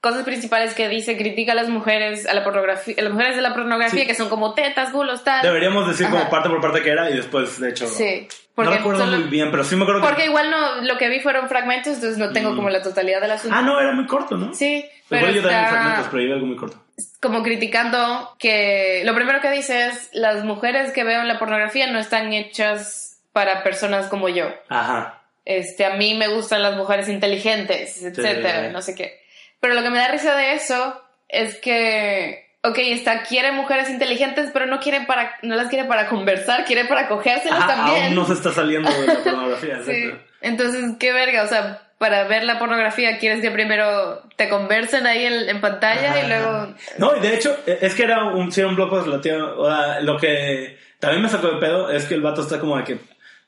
cosas principales que dice critica a las mujeres, a la pornografía, a las mujeres de la pornografía Sí. que son como tetas, culos, tal. Deberíamos decir como parte por parte que era y después, de hecho. Sí. No recuerdo solo- muy bien, pero sí me acuerdo que. Porque igual no, lo que vi fueron fragmentos, entonces no tengo Mm. como la totalidad del asunto. Ah, no, era muy corto, ¿no? Sí, pero Igual yo también fragmentos, pero yo vi algo muy corto. Como criticando que lo primero que dice es las mujeres que veo en la pornografía no están hechas para personas como yo. Ajá. Este, a mí me gustan las mujeres inteligentes, etcétera, Sí. no sé qué. Pero lo que me da risa de eso es que, ok, está, quiere mujeres inteligentes, pero no quiere para, no las quiere para conversar, quiere para cogérselas Ajá, también. Aún no se está saliendo de la pornografía, Sí. Entonces, qué verga, o sea, para ver la pornografía quieres que primero te conversen ahí en, en pantalla y luego... No, y de hecho, e- es que era un, sí un blog post lo que también me sacó de pedo es que el vato está como de que,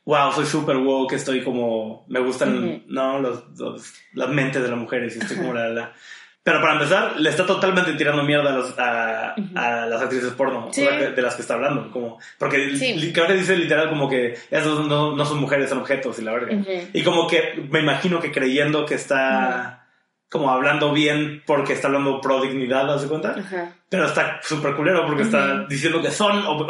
wow, soy súper woke, estoy como, me gustan, no, los, los- las mentes de las mujeres y estoy como la, la. Pero para empezar, le está totalmente tirando mierda a, los- a, a las actrices porno Sí. o sea, de, de las que está hablando. Como, porque Sí. creo que dice literal como que esos no, no son mujeres, son objetos y la verga. Y como que me imagino que creyendo que está como hablando bien porque está hablando pro dignidad, ¿das cuenta? Ajá. Pero está súper culero porque está diciendo que son. o-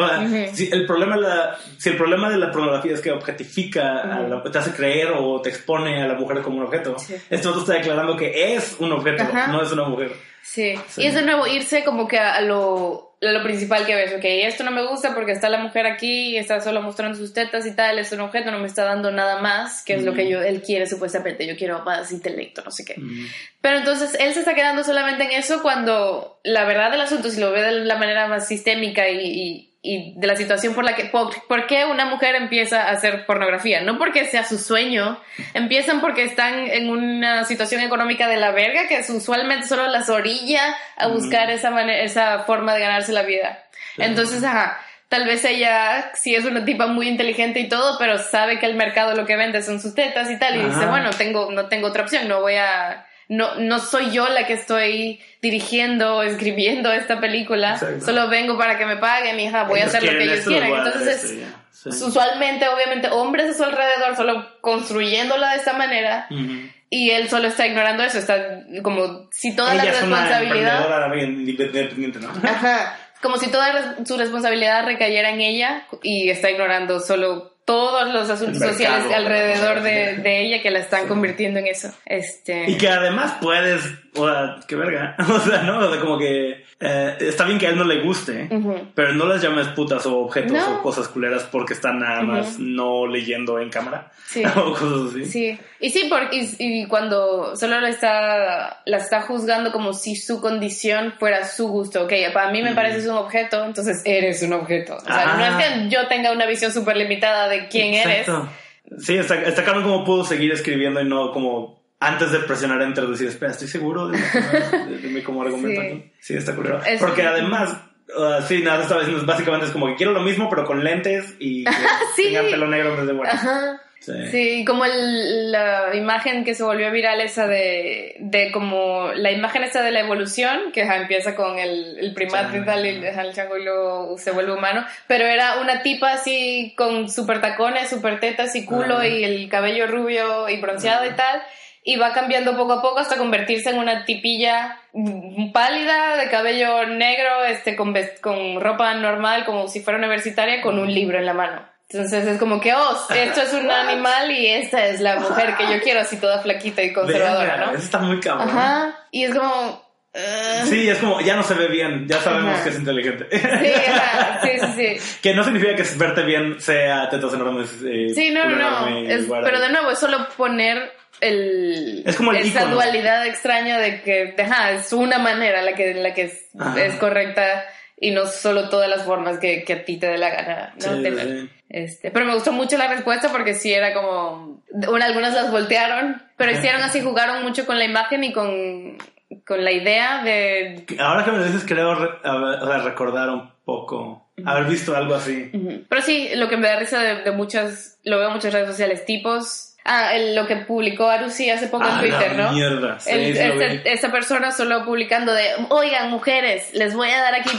si, el problema la, si el problema de la pornografía es que objetifica, a la- te hace creer o te expone a la mujer como un objeto, Sí. esto está declarando que es un objeto, no es una mujer. Sí. Sí. y es de nuevo irse como que a lo, a lo principal que ves, ok, esto no me gusta porque está la mujer aquí, está solo mostrando sus tetas y tal, es un objeto, no me está dando nada más, que es lo que yo, él quiere supuestamente, yo quiero más intelecto, no sé qué. Pero entonces él se está quedando solamente en eso cuando la verdad del asunto, si lo ve de la manera más sistémica y, y- y de la situación por la que, por, por qué una mujer empieza a hacer pornografía, no porque sea su sueño, empiezan porque están en una situación económica de la verga que usualmente solo las orilla a buscar esa, manera, esa forma de ganarse la vida. Entonces, ajá. Tal vez ella sí es una tipa muy inteligente y todo, pero sabe que el mercado lo que vende son sus tetas y tal. Y dice, Ajá. bueno, tengo, no tengo otra opción, no voy a, no, no soy yo la que estoy dirigiendo o escribiendo esta película, Exacto. solo vengo para que me paguen, hija, voy a hacer lo que ellos quieran. Entonces esto, es ya. Sí. usualmente, obviamente, hombres a su alrededor solo construyéndola de esta manera y él solo está ignorando eso, está como si toda Ella la responsabilidad... independiente, ¿no? Ajá. Como si toda su responsabilidad recayera en ella y está ignorando solo todos los asuntos sociales alrededor de, de ella que la están convirtiendo en eso. Este. Y que además puedes, o sea, qué verga, o sea, ¿no? O sea, como que eh, está bien que a él no le guste, Ujú. pero no las llames putas o objetos No. o cosas culeras porque están nada más no leyendo en cámara Sí. o cosas así. Sí, y sí, porque, y, y cuando solo la está, la está juzgando como si su condición fuera su gusto, ok, para mí me pareces un objeto, entonces eres un objeto. O sea, Ah. no es que yo tenga una visión súper limitada de quién eres. Exacto. Sí, está, está claro cómo pudo seguir escribiendo y no como antes de presionar enter decir, espera, estoy seguro de, de, de mi como argumento Sí. aquí. Sí, está culero. Es- Porque además, uh, sí, nada, estaba diciendo, básicamente es como que quiero lo mismo, pero con lentes y Sí. tenga pelo negro en vez de bueno. Ajá. Sí. Sí, como el- la imagen que se volvió viral esa de, de como la imagen esa de la evolución, que empieza con el, el primate y tal, y el chango y luego se vuelve humano, pero era una tipa así con super tacones, super tetas y culo Ajá. y el cabello rubio y bronceado y tal, y va cambiando poco a poco hasta convertirse en una tipilla pálida, de cabello negro, este, con, con ropa normal, como si fuera universitaria, con un libro en la mano. Entonces es como que, oh, esto es un animal y esta es la mujer que yo quiero, así toda flaquita y conservadora, Verga, ¿no? Eso está muy cabrón. Ajá. Y es como... Sí, es como, ya no se ve bien, ya sabemos Ajá. que es inteligente. Sí, ajá, sí, sí, sí. que no significa que verte bien sea tetas enormes. eh, Sí, no, no, no. Es- pero de nuevo, es solo poner el, Es como el esa ícono. dualidad extraña de que ajá, es una manera la que, la que es correcta y no solo todas las formas que, que a ti te dé la gana ¿no? Sí, tener. sí. Este, pero me gustó mucho la respuesta porque sí era como... una- algunas las voltearon, pero hicieron así, jugaron mucho con la imagen y con, con la idea de... Ahora que me lo dices, creo o sea, recordar un poco, haber visto algo así. Pero sí, lo que me da risa de, de muchas... Lo veo en muchas redes sociales, tipos... Ah, el- lo que publicó Arusi hace poco en Ah, Twitter, la ¿no? mierda. Sí, El- persona solo publicando de, oigan, mujeres, les voy a dar aquí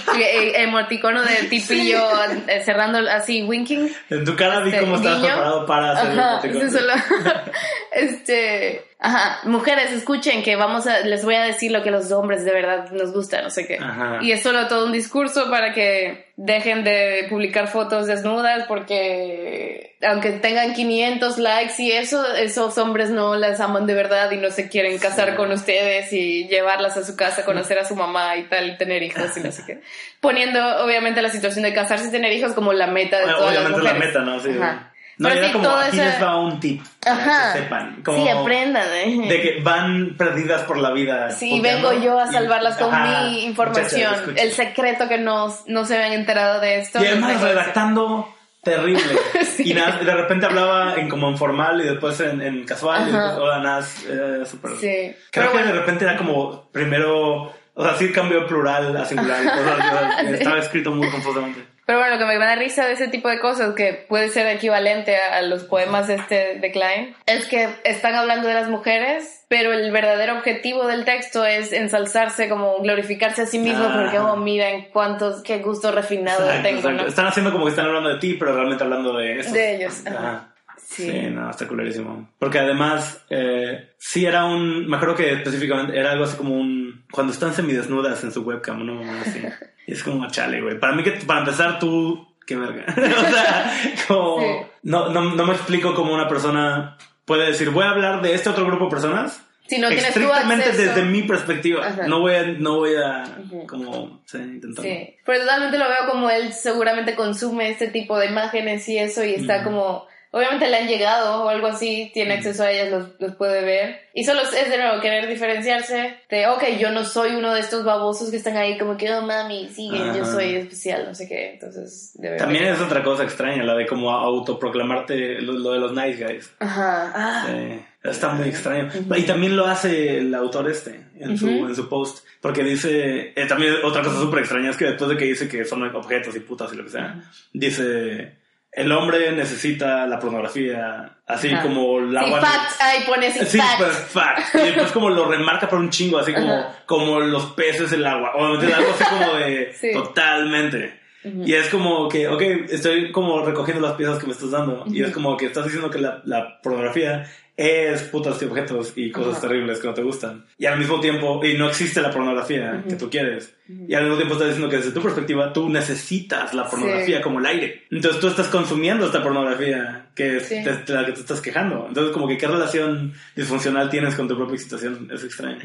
emoticono de tipillo eh, cerrando así, winking. En tu cara vi Este, cómo estabas preparado para hacer Ajá, el sí, solo, este, ajá, mujeres, escuchen que vamos a, les voy a decir lo que los hombres de verdad nos gusta, no sé qué. Ajá. Y es solo todo un discurso para que dejen de publicar fotos desnudas porque aunque tengan 500 likes y eso, esos hombres no las aman de verdad y no se quieren casar Sí. con ustedes y llevarlas a su casa, conocer a su mamá y tal, y tener hijos y no sé qué. Poniendo obviamente la situación de casarse y tener hijos como la meta de Bueno, todas las obviamente la meta, ¿no? Sí. Ajá. No, Pero era sí, como, aquí esa- les va un tip. Ajá. Que sepan. Como Sí, aprendan, ¿eh? De que van perdidas por la vida. Sí, vengo yo a y- salvarlas con Ajá, mi información. el secreto que no, no se habían enterado de esto. Y además redactando terrible. Sí. Y nada, de repente hablaba en como en formal y después en, en casual y Ajá. después, hola, nada, eh, súper. Sí. Creo Pero que bueno. de repente era como primero, o sea, sí cambió plural a singular y cosas, sea, estaba escrito muy confusamente. Pero bueno, lo que me da risa de ese tipo de cosas, que puede ser equivalente a, a los poemas este de Klein, es que están hablando de las mujeres, pero el verdadero objetivo del texto es ensalzarse, como glorificarse a sí mismo, Ajá. porque, oh, miren cuántos, qué gusto refinado Exacto, tengo, exacto. ¿no? Están haciendo como que están hablando de ti, pero realmente hablando de eso. De ellos, ajá. Ajá. Sí. Sí. no, está culerísimo. Porque además, eh, sí era un. Me acuerdo que específicamente era algo así como un. Cuando están semidesnudas en su webcam, ¿no? Así. Y es como chale, güey. Para mí, que para empezar, tú. Qué verga. o sea, como. Sí. No, no, no me explico cómo una persona puede decir, voy a hablar de este otro grupo de personas. Si no estrictamente desde mi perspectiva. Ajá. No voy a. No voy a. Ujú. Como. Sí, intentar. Sí, pero totalmente lo veo como él seguramente consume este tipo de imágenes y eso y está Ujú. como, obviamente le han llegado o algo así, tiene acceso a ellas, los, los puede ver. Y solo es de nuevo querer diferenciarse de, ok, yo no soy uno de estos babosos que están ahí como que, oh mami, siguen, yo soy especial, no sé qué, entonces debe También haber- es otra cosa extraña, la de como autoproclamarte lo, lo de los nice guys. Ajá, ah, Sí, está muy extraño. Y también lo hace el autor este en, su, en su post. Porque dice, eh, también otra cosa súper extraña es que después de que dice que son objetos y putas y lo que sea, dice, el hombre necesita la pornografía, así Ajá. como la sí, agua- fact, ahí pone así, Sí, fact. pues, fact. Y después como lo remarca por un chingo, así como, Ajá. como los peces el agua. O algo así como de Sí. totalmente. Ujú. Y es como que, ok, estoy como recogiendo las piezas que me estás dando. Y Ujú. es como que estás diciendo que la, la pornografía es putas y objetos y cosas Ajá. terribles que no te gustan. Y al mismo tiempo, y no existe la pornografía Ujú. que tú quieres. Ujú. Y al mismo tiempo estás diciendo que desde tu perspectiva tú necesitas la pornografía Sí. como el aire. Entonces tú estás consumiendo esta pornografía que es Sí. de, de la que te estás quejando. Entonces como que qué relación disfuncional tienes con tu propia excitación es extraño.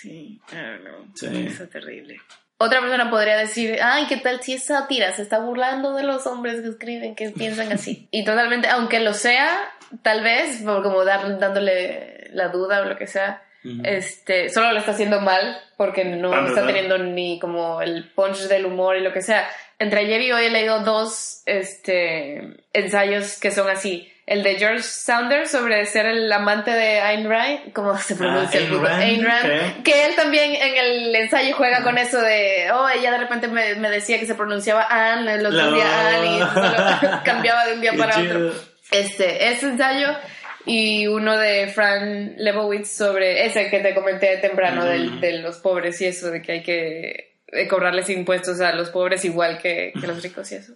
Sí, I don't know. Sí. Eso es terrible. Otra persona podría decir, ay, ¿qué tal si es sátira? Se está burlando de los hombres que escriben, que piensan así. Y totalmente, aunque lo sea, tal vez, por como dar, dándole la duda o lo que sea, este, solo lo está haciendo mal porque no Ah, está ¿verdad? teniendo ni como el punch del humor y lo que sea. Entre ayer y hoy he leído dos este, ensayos que son así. El de George Saunders sobre ser el amante de Ayn Rand, ¿cómo se pronuncia? Ah, el Rand, Ayn Rand. Que él también en el ensayo juega con eso de, oh, ella de repente me, me decía que se pronunciaba Ann, el otro La- día Ann, y solo cambiaba de un día para otro. Este, ese ensayo y uno de Fran Lebowitz sobre ese que te comenté temprano del- de los pobres y eso, de que hay que cobrarles impuestos a los pobres igual que, que los ricos y eso.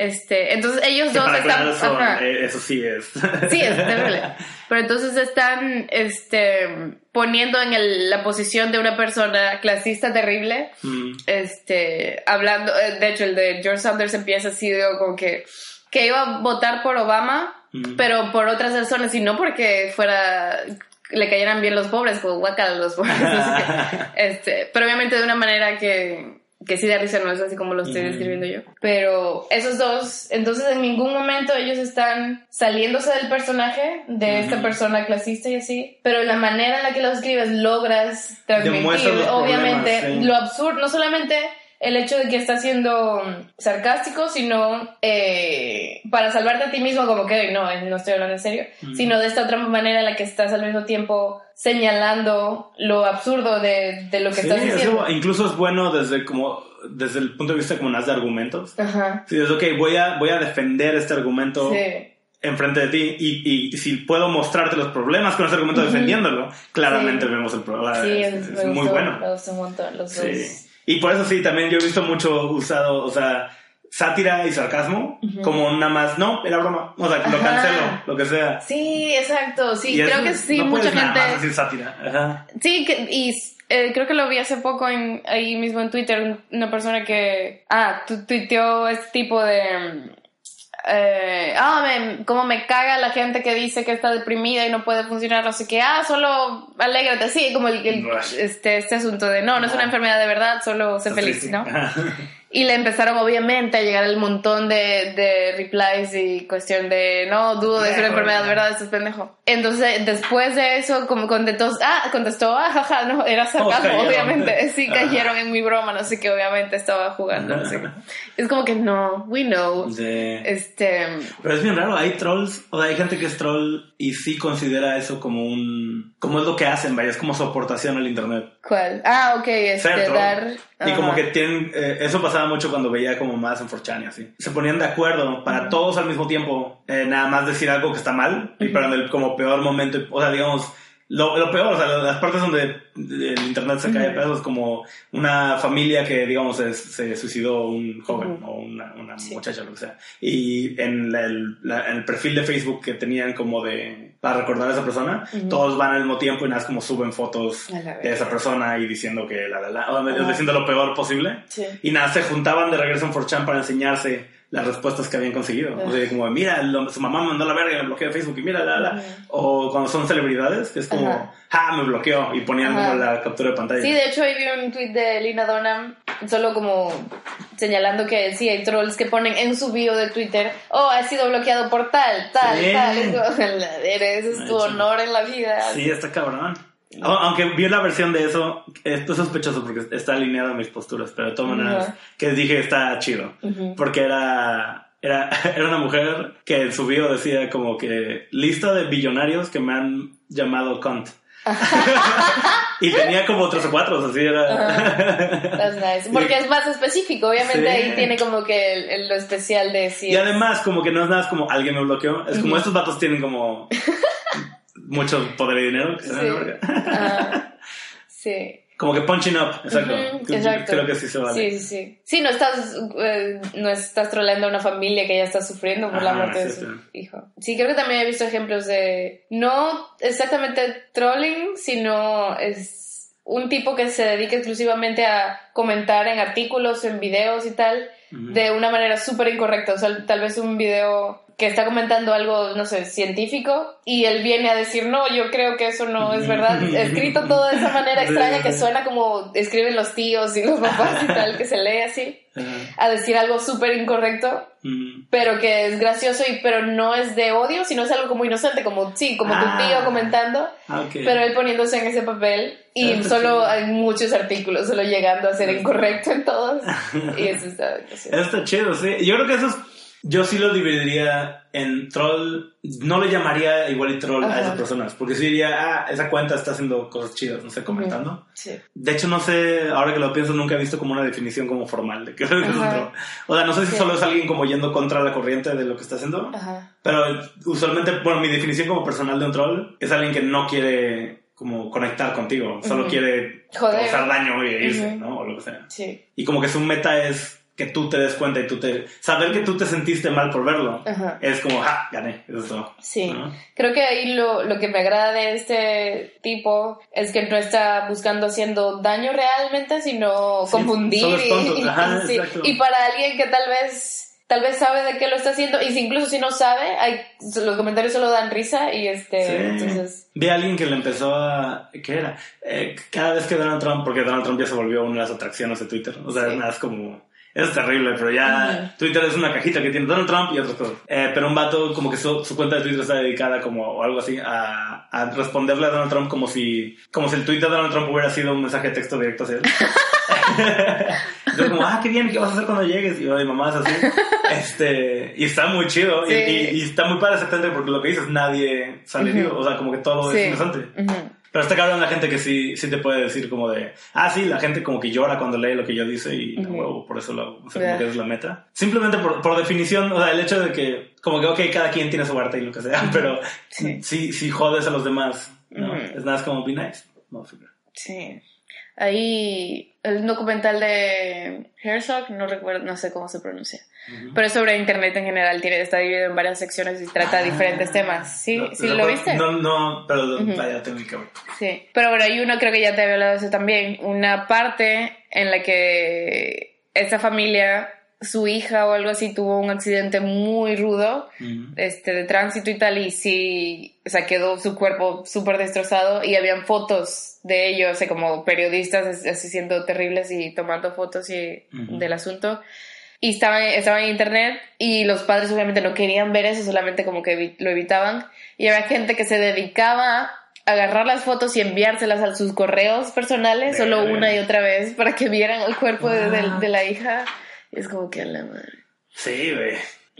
Este, entonces ellos dos están... ajá. eh, eso sí es. Sí, es terrible. pero entonces están este, poniendo en el- la posición de una persona clasista terrible, Mm. este, hablando, eh, de hecho el de George Sanders empieza así, digo, como que, que iba a votar por Obama, Mm. pero por otras razones y no porque fuera le cayeran bien los pobres, como guacala los pobres. así que, este, pero obviamente de una manera que, que sí da risa, no es así como lo estoy Mm. describiendo yo. Pero esos dos, entonces en ningún momento ellos están saliéndose del personaje de esta persona clasista y así, pero la manera en la que lo escribes logras transmitir, obviamente, sí. lo absurdo, no solamente el hecho de que está siendo mm, sarcástico, sino eh, para salvarte a ti mismo, como que no, no estoy hablando en serio, Mm. sino de esta otra manera en la que estás al mismo tiempo señalando lo absurdo de, de lo que Sí, estás diciendo. eso incluso es bueno desde como desde el punto de vista como más de argumentos. Ajá. Sí, es ok, voy a, voy a defender este argumento Sí. enfrente de ti y, y si puedo mostrarte los problemas con ese argumento Ujú. claramente claramente Sí. vemos el problema. Sí, es, es, es me muy bueno. Gustó un montón los dos. Y por eso sí, también yo he visto mucho usado, o sea, sátira y sarcasmo como nada más, no, era broma, o sea, lo cancelo, lo que sea. Sí, exacto. Sí, Y creo que sí, no mucha nada gente. más decir sátira. Ajá. Sí, que, y eh, creo que lo vi hace poco en, ahí mismo en Twitter, un- una persona que, ah, tu, tuiteó este tipo de, eh, ah, me, como me caga la gente que dice que está deprimida y no puede funcionar, no sé qué, ah, solo alégrate, sí, como el, este, este asunto de, no, no es una enfermedad de verdad, solo sé feliz, triste. ¿no? Y le empezaron obviamente a llegar el montón de, de replies y cuestión de no dudo de ser enfermedad, ¿verdad? Eso es pendejo. Entonces, después de eso, como contestó, ah, contestó, ah, jaja, no, era sarcasmo, cayeron. obviamente. Sí, Ajá. cayeron en mi broma, no sé qué, obviamente estaba jugando, no sé. Es como que no, we know. Sí. Este, Pero es bien raro, hay trolls, o sea, hay gente que es troll y sí considera eso como un, como es lo que hacen, vaya, es como su aportación al internet. ¿cuál? Ah, ok, este, dar. Y como ajá. que tienen, eh, eso mucho cuando veía como más en 4chan y así. Se ponían de acuerdo para todos al mismo tiempo, eh, nada más decir algo que está mal, y Ujú. para el como peor momento, o sea, digamos, lo, lo peor, o sea, las partes donde el internet se cae a pedazos, como una familia que, digamos, se, se suicidó un joven o una, una Sí. muchacha, lo que sea. Y en la- el, la- en el perfil de Facebook que tenían como de, para recordar a esa persona, Ujú. todos van al mismo tiempo y nada, más como suben fotos la de esa persona y diciendo que la, la, la, o Ajá. diciendo lo peor posible. Sí. Y nada, se juntaban de regreso en 4chan para enseñarse las respuestas que habían conseguido. O sea, como, mira, lo- su mamá me mandó la verga, me bloqueó de Facebook y mira, la, la. Ujú. O cuando son celebridades, que es como, Ajá. ah, me bloqueó. Y ponían como la captura de pantalla. Sí, de hecho ahí vi un tweet de Lina Donham solo como señalando que sí hay trolls que ponen en su bio de Twitter, oh, ha sido bloqueado por tal, tal, Sí. tal. Ese es tu honor en la vida. Sí, está cabrón. Au- Aunque vi la versión de eso, esto es sospechoso porque está alineado a mis posturas, pero de todas maneras, Ajá. que dije está chido. Ujú. Porque era, era, era una mujer que en su bio decía como que lista de billonarios que me han llamado cunt. y tenía como tres o cuatro, así era. That's nice. Porque es más específico, obviamente Sí. ahí tiene como que el- el- lo especial de si Y además, como que no es nada, es como alguien me bloqueó. Es como estos vatos tienen como mucho poder y dinero. verga. Ah, sí. Como que punching up, exacto. Ujú, Creo- exacto. Creo que sí se vale. Sí, sí, sí. Sí, no estás, eh, no estás troleando a una familia que ya está sufriendo por la Ajá, muerte de su hijo. Sí, creo que también he visto ejemplos de, no exactamente trolling, sino es un tipo que se dedica exclusivamente a comentar en artículos, en videos y tal, de una manera súper incorrecta. O sea, tal vez un video que está comentando algo, no sé, científico, y él viene a decir, no, yo creo que eso no es verdad. Escrito todo de esa manera extraña que suena como escriben los tíos y los papás y tal, que se lee así, a decir algo súper incorrecto, Ujú. pero que es gracioso, y pero no es de odio, sino es algo como inocente, como, sí, como Ah. tu tío comentando, Ah, ok. pero él poniéndose en ese papel, y Ah, solo hay muchos artículos, solo llegando a ser incorrecto en todos, y eso está gracioso. Está chido, sí. Yo creo que eso es... Yo sí lo dividiría en troll. No le llamaría igual y troll a esas personas. Porque sí diría, ah, esa cuenta está haciendo cosas chidas, no sé, comentando. Sí. De hecho, no sé, ahora que lo pienso, nunca he visto como una definición como formal de qué es un troll. O sea, no sé si Sí. solo es alguien como yendo contra la corriente de lo que está haciendo. Ajá. Pero usualmente, bueno, mi definición como personal de un troll es alguien que no quiere como conectar contigo. Solo quiere Joder. causar daño y irse, Ujú. ¿no? O lo que sea. Sí. Y como que su meta es que tú te des cuenta y tú te... Saber que tú te sentiste mal por verlo. Ajá. Es como, ¡ja! Gané. Eso es todo. Sí, ¿no? creo que ahí lo, lo que me agrada de este tipo es que no está buscando haciendo daño realmente, sino Sí, confundir. y, Ajá, sí. Y para alguien que tal vez tal vez sabe de qué lo está haciendo y si incluso si no sabe, hay, los comentarios solo dan risa y este, Sí. entonces... Vi a alguien que le empezó a... ¿Qué era? Eh, cada vez que Donald Trump... Porque Donald Trump ya se volvió una de las atracciones de Twitter. O sea, Sí. es nada, es como... Es terrible, pero ya. Twitter es una cajita que tiene Donald Trump y otras cosas. Eh, pero un vato como que su, su cuenta de Twitter está dedicada como o algo así a, a responderle a Donald Trump como si como si el tweet de Donald Trump hubiera sido un mensaje de texto directo hacia él. Entonces como, ah, qué bien, ¿qué vas a hacer cuando llegues? Y yo, mi mamá es así. Este, y está muy chido. Y, Sí. y- y está muy tender porque lo que dices, nadie herido. O sea, como que todo Sí. es. Ujú. Pero está cabrón la gente que sí, sí te puede decir como de, ah, sí, la gente como que llora cuando lee lo que yo dice y huevo, por eso lo, o sea, como que es la meta. Simplemente por, por definición, o sea, el hecho de que, como que, ok, cada quien tiene su arte y lo que sea, pero Sí. sí, sí jodes a los demás, ¿no? Es nada, es como be nice. motherfucker. Sí. Ahí el documental de Herzog, no recuerdo, no sé cómo se pronuncia. Ujú. Pero es sobre internet en general, tiene, está dividido en varias secciones y trata Ah. diferentes temas. ¿Sí? No, ¿Sí no, lo viste? No, no, pero Ujú. vaya, tengo que ver. Sí. Pero bueno, hay uno, creo que ya te había hablado de eso también, una parte en la que esa familia, su hija o algo así, tuvo un accidente muy rudo este, de tránsito y tal, y sí, o sea, quedó su cuerpo súper destrozado y habían fotos de ellos, o sea, como periodistas así siendo terribles y tomando fotos y, del asunto. Y estaba, estaba en internet y los padres obviamente no querían ver eso, solamente como que lo evitaban. Y había gente que se dedicaba a agarrar las fotos y enviárselas a sus correos personales, solo una y otra vez, para que vieran el cuerpo de, de- What? de la hija. Es como que a la madre. Sí, güey.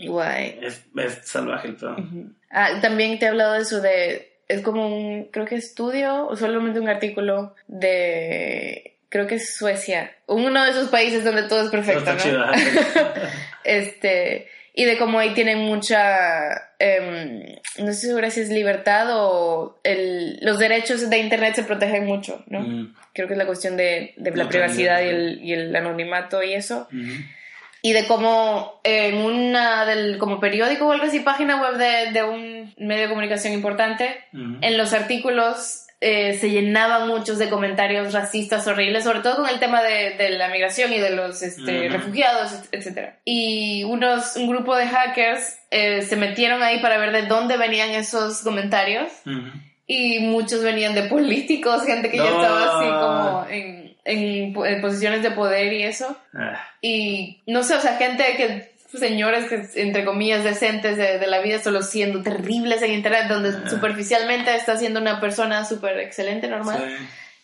Guay. Es, es salvaje el pedo. Ujú. Ah, también te he hablado de eso de, es como un, creo que estudio o solamente un artículo de, creo que es Suecia, uno de esos países donde todo es perfecto, ¿no? Este, y de cómo ahí tienen mucha, em, no estoy segura si es libertad o el, los derechos de Internet se protegen mucho, ¿no? Mm. Creo que es la cuestión de, de la La privacidad y el, y el anonimato y eso Ujú. Y de cómo en una del como periódico o algo así, página web de, de un medio de comunicación importante, en los artículos eh, se llenaban muchos de comentarios racistas horribles, sobre todo con el tema de, de la migración y de los este, refugiados, etc. Y unos, un grupo de hackers eh, se metieron ahí para ver de dónde venían esos comentarios. Y muchos venían de políticos, gente que ya estaba así como en, en, en posiciones de poder y eso. Ah. Y no sé, o sea, gente que, señores que, entre comillas, decentes de, de la vida, solo siendo terribles en internet, donde Ah. superficialmente está siendo una persona súper excelente, normal,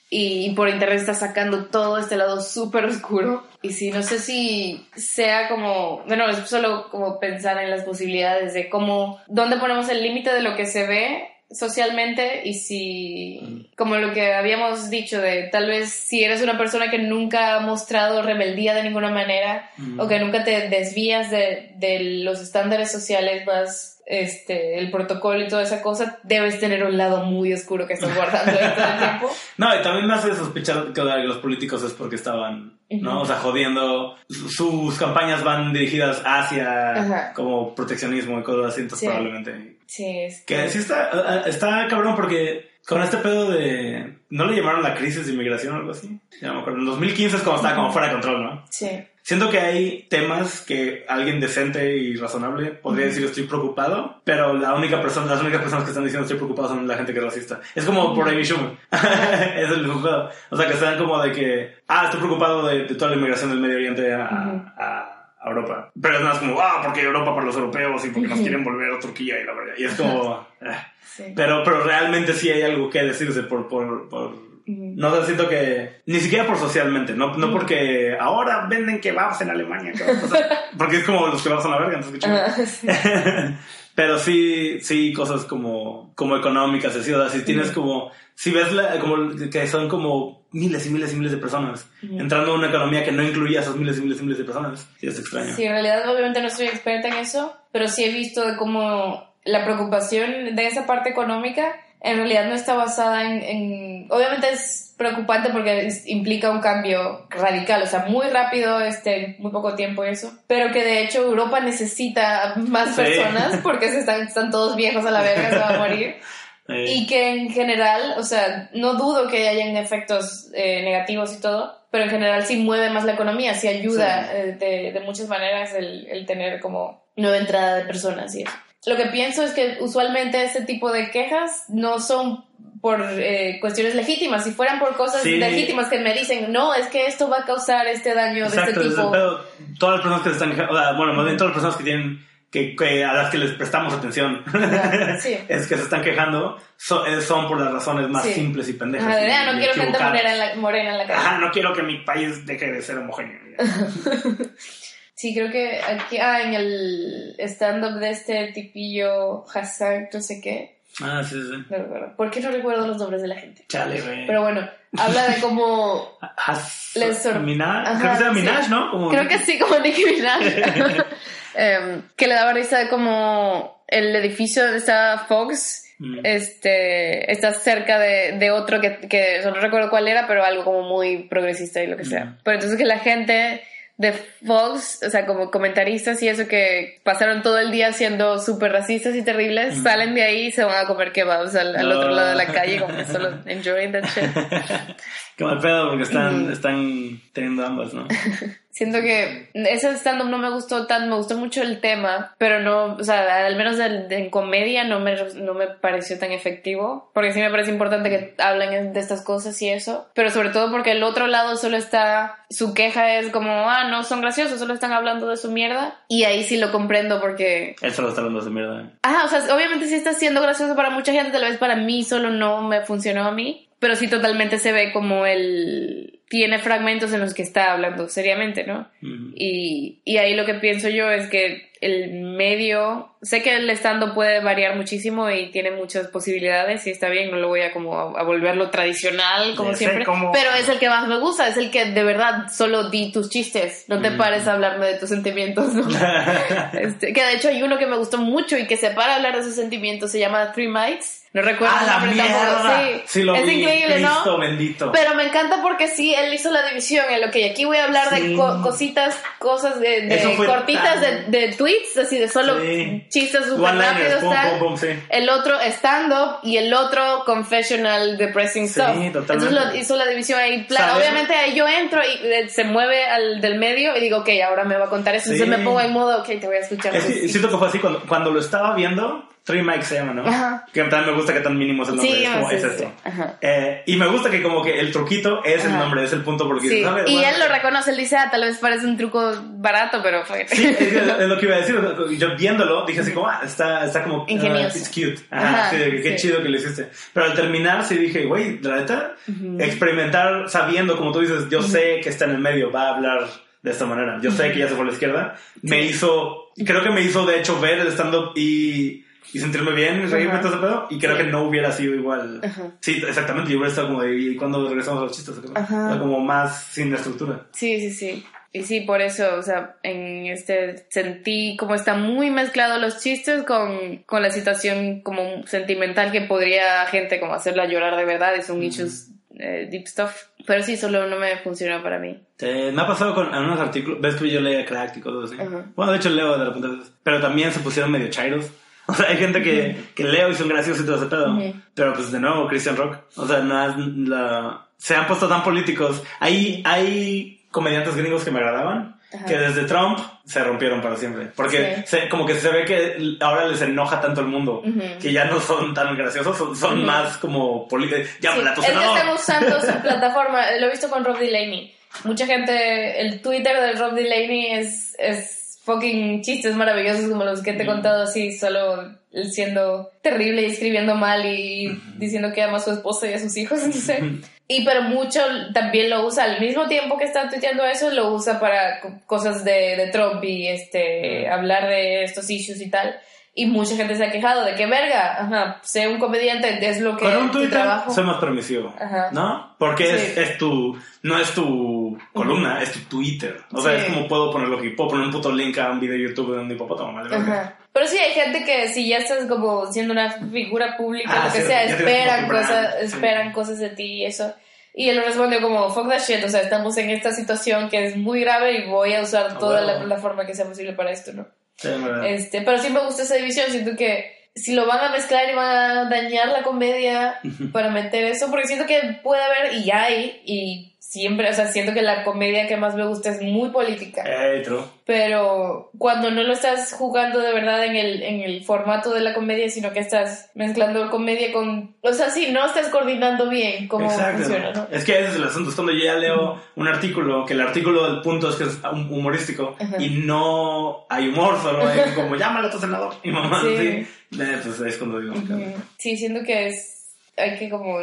Sí. y, por internet está sacando todo este lado súper oscuro. Y sí, no sé si sea como, bueno, es solo como pensar en las posibilidades de cómo, dónde ponemos el límite de lo que se ve socialmente y si, como lo que habíamos dicho de tal vez si eres una persona que nunca ha mostrado rebeldía de ninguna manera o que nunca te desvías de, de los estándares sociales más este el protocolo y toda esa cosa debes tener un lado muy oscuro que estás guardando todo el tiempo No, y también me hace sospechar que los políticos es porque estaban, ¿no? O sea, jodiendo. Sus campañas van dirigidas hacia como proteccionismo y cosas así, entonces Sí. probablemente. sí es Que sí está, está cabrón porque con este pedo de... ¿No le llamaron la crisis de inmigración o algo así? Ya no me acuerdo. En 2015 es cuando estaba como fuera de control, ¿no? sí Siento que hay temas que alguien decente y razonable podría decir estoy preocupado, pero la única persona, las únicas personas que están diciendo estoy preocupado son la gente que es racista. Es como por Amy Schumer. es el pedo. O sea, que están como de que, ah, estoy preocupado de, de toda la inmigración del Medio Oriente a, Ujú. a- a Europa. Pero es más como, ah, porque Europa para los europeos y porque nos quieren volver a Turquía y la verdad. Y es como, ah. sí pero, pero realmente sí hay algo que decirse por, por, por No sé, siento que ni siquiera por socialmente, no, no porque ahora venden kebabs en Alemania, o sea, porque es como los kebabs son la verga, entonces. Ah, sí. Pero sí, sí, cosas como, como económicas, así, o sea, si tienes como, si ves la, como que son como miles y miles y miles de personas entrando en una economía que no incluye a esas miles y miles y miles de personas, sí es extraño. Sí, en realidad obviamente no soy experta en eso, pero sí he visto de cómo la preocupación de esa parte económica en realidad no está basada en, en, obviamente es preocupante porque implica un cambio radical, o sea, muy rápido, este, muy poco tiempo y eso, pero que de hecho Europa necesita más personas porque se están, están todos viejos a la verga, se van a morir. Y que en general, o sea, no dudo que hayan efectos eh, negativos y todo, pero en general sí mueve más la economía, sí ayuda eh, de, de, muchas maneras el, el, tener como nueva entrada de personas y eso. Lo que pienso es que usualmente ese tipo de quejas no son por eh, cuestiones legítimas. Si fueran por cosas legítimas que me dicen, no, es que esto va a causar este daño Exacto, de este tipo. Pero todas las personas que se están quejando, bueno, más bien todas las personas que tienen que, que, a las que les prestamos atención sí. es que se están quejando son, son por las razones más Sí. simples y pendejas. Ajá, y- ah, no y quiero gente morena en la, morena en la calle. Ajá, no quiero que mi país deje de ser homogéneo. Sí, creo que aquí, ah, en el stand-up de este tipillo Hassan, no sé qué, Ah, sí, sí. no recuerdo. ¿Por qué no recuerdo los nombres de la gente? Chale, güey. Pero bueno, habla de cómo Les sor- Minaj, Ajá, creo que sí. Como- Creo que sí, como Nicki Minaj. Em, que le daba risa de como el edificio donde está Fox Mm. este, está cerca de, de otro que, que no recuerdo cuál era, pero algo como muy progresista y lo que sea. Mm. Pero entonces que la gente de Fox, o sea, como comentaristas y eso que pasaron todo el día siendo súper racistas y terribles, salen de ahí y se van a comer kebabs al, al No. otro lado de la calle, como que solo enjoying that shit. Qué mal pedo porque están, están teniendo ambas, ¿no? Siento que ese stand-up no me gustó tan, me gustó mucho el tema, pero no, o sea, al menos de- en comedia no me, no me pareció tan efectivo, porque sí me parece importante que hablen de estas cosas y eso, pero sobre todo porque el otro lado solo está, su queja es como, ah, no son graciosos, solo están hablando de su mierda, y ahí sí lo comprendo porque Él solo está hablando de mierda. Ah, o sea, obviamente sí está siendo gracioso para mucha gente, tal vez para mí solo no me funcionó a mí, pero sí totalmente se ve como él tiene fragmentos en los que está hablando seriamente, ¿no? Y, y ahí lo que pienso yo es que el medio, sé que el estando puede variar muchísimo y tiene muchas posibilidades y está bien, no lo voy a como a, a volverlo tradicional como Ya siempre, cómo- pero es el que más me gusta, es el que de verdad solo di tus chistes, no te Mm. pares a hablarme de tus sentimientos, ¿no? Este, que de hecho hay uno que me gustó mucho y que se para a hablar de sus sentimientos, se llama Three Mics. No recuerdo ¡Ah, la mierda! Sí, Sí, lo es vi. increíble, Cristo ¿no? bendito. Pero me encanta porque sí, él hizo la división en lo que aquí voy a hablar Sí. de co- cositas, cosas de, de cortitas tan- de, de tweets, así de solo Sí. chistes súper rápidos, tal. sí. El otro stand-up y el otro confessional depressing Sí, stuff. totalmente. Entonces lo, hizo la división ahí. ¿Sabes? obviamente ahí yo entro y eh, se mueve al del medio y digo, ok, ahora me va a contar eso. Entonces me pongo en modo, ok, te voy a escuchar. Es siento que fue así cuando, cuando lo estaba viendo. Three Mike se llama, ¿no? Ajá. Que también me gusta que tan mínimo es el nombre. Sí, es como, sí, es esto. sí. Ajá. Eh, y me gusta que como que el truquito es el Ajá. nombre, es el punto porque Sí, ver, y bueno, él lo reconoce, él dice, ah, tal vez parece un truco barato, pero fue... Sí, es, es lo que iba a decir. Yo viéndolo dije así como, ah, está, está como... ah, Ingenioso. it's cute. Ajá, Ajá, sí, de que qué chido que lo hiciste. Pero al terminar sí dije, güey, la neta, experimentar sabiendo, como tú dices, yo sé que está en el medio, va a hablar de esta manera. Yo sé que ya se fue a la izquierda. Me hizo, creo que me hizo de hecho ver el stand-up y, y sentirme bien y reírme todo ese pedo. Y creo Sí. que no hubiera sido igual. Ajá. Sí, exactamente. Yo hubiera estado como de, ¿y cuando regresamos a los chistes? Ajá. Como más sin estructura. Sí, sí, sí. Y sí, por eso, o sea, en este sentí como está muy mezclado los chistes con, con la situación como sentimental que podría gente como hacerla llorar de verdad y son issues eh, deep stuff. Pero sí, solo no me funcionó para mí. Eh, me ha pasado con algunos artículos, ves que yo leía Cracked y cosas así. Ajá. Bueno, de hecho leo de repente, pero también se pusieron medio chairos. O sea, hay gente que, que leo y son graciosos y todo ese pedo. Pero pues de nuevo, Christian Rock. O sea, no la... se han puesto tan políticos. Hay, hay comediantes gringos que me agradaban. Ajá. Que desde Trump se rompieron para siempre. Porque Sí. se- como que se ve que ahora les enoja tanto el mundo. Ujú. Que ya no son tan graciosos, son, son más como políticos. Ya, Sí, es que están usando su plataforma, lo he visto con Rob Delaney. Mucha gente, el Twitter de Rob Delaney es, es fucking chistes maravillosos como los que te he contado así, solo siendo terrible y escribiendo mal y diciendo que ama a su esposa y a sus hijos, no sé. Y pero mucho también lo usa al mismo tiempo que está tuiteando eso, lo usa para co- cosas de, de Trump y este, hablar de estos issues y tal. Y mucha gente se ha quejado de que, verga, ajá, sé un comediante, es lo que Con un Twitter trabajo. soy más permisivo, Ajá. ¿no? Porque es, Sí. es tu, no es tu columna, es tu Twitter. O sea, Sí. es como puedo poner lo que puedo poner un puto link a un video de YouTube de un hipopótamo, ¿vale? Ajá. Pero sí hay gente que si ya estás como siendo una figura pública, Ah, lo que sí, sea, esperan cosas, esperan cosas de ti y eso. Y él respondió como, fuck that shit, o sea, estamos en esta situación que es muy grave y voy a usar toda bueno. la, la forma que sea posible para esto, ¿no? Sí. Este, pero sí me gusta esa división, siento que si lo van a mezclar y van a dañar la comedia para meter eso, porque siento que puede haber y hay, y siempre, o sea, siento que la comedia que más me gusta es muy política, Eh, true. pero cuando no lo estás jugando de verdad en el, en el formato de la comedia, sino que estás mezclando comedia con, o sea, sí, no estás coordinando bien cómo Exacto. funciona, ¿no? Es que ese es el asunto. Es cuando yo ya leo un artículo, que el artículo del punto es que es hum- humorístico Ajá. y no hay humor, solo hay como llámale a tu senador y mamá, Sí. sí. Eh, pues es cuando digo. Sí, siento que es hay que como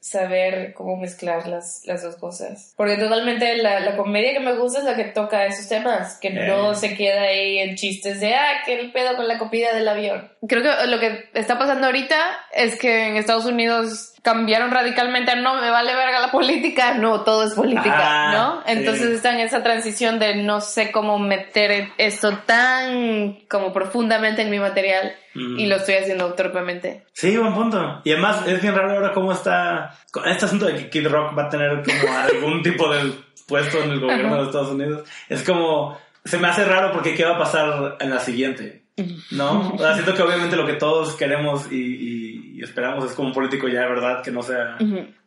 saber cómo mezclar las, las dos cosas. Porque totalmente la, la comedia que me gusta es la que toca esos temas, que no Eh. se queda ahí en chistes de, ah, que el pedo con la copia del avión. Creo que lo que está pasando ahorita es que en Estados Unidos cambiaron radicalmente a no me vale verga la política, no, todo es política, Ah, ¿no? sí. Entonces está en esa transición de no sé cómo meter esto tan como profundamente en mi material Mm. y lo estoy haciendo torpemente. Sí, buen punto. Y además es bien raro ahora cómo está con este asunto de que Kid Rock va a tener como algún tipo de puesto en el gobierno Ajá. de Estados Unidos. Es como, se me hace raro porque qué va a pasar en la siguiente. ¿No? O sea, siento que obviamente lo que todos queremos y, y- y esperamos es como un político ya de verdad que no sea...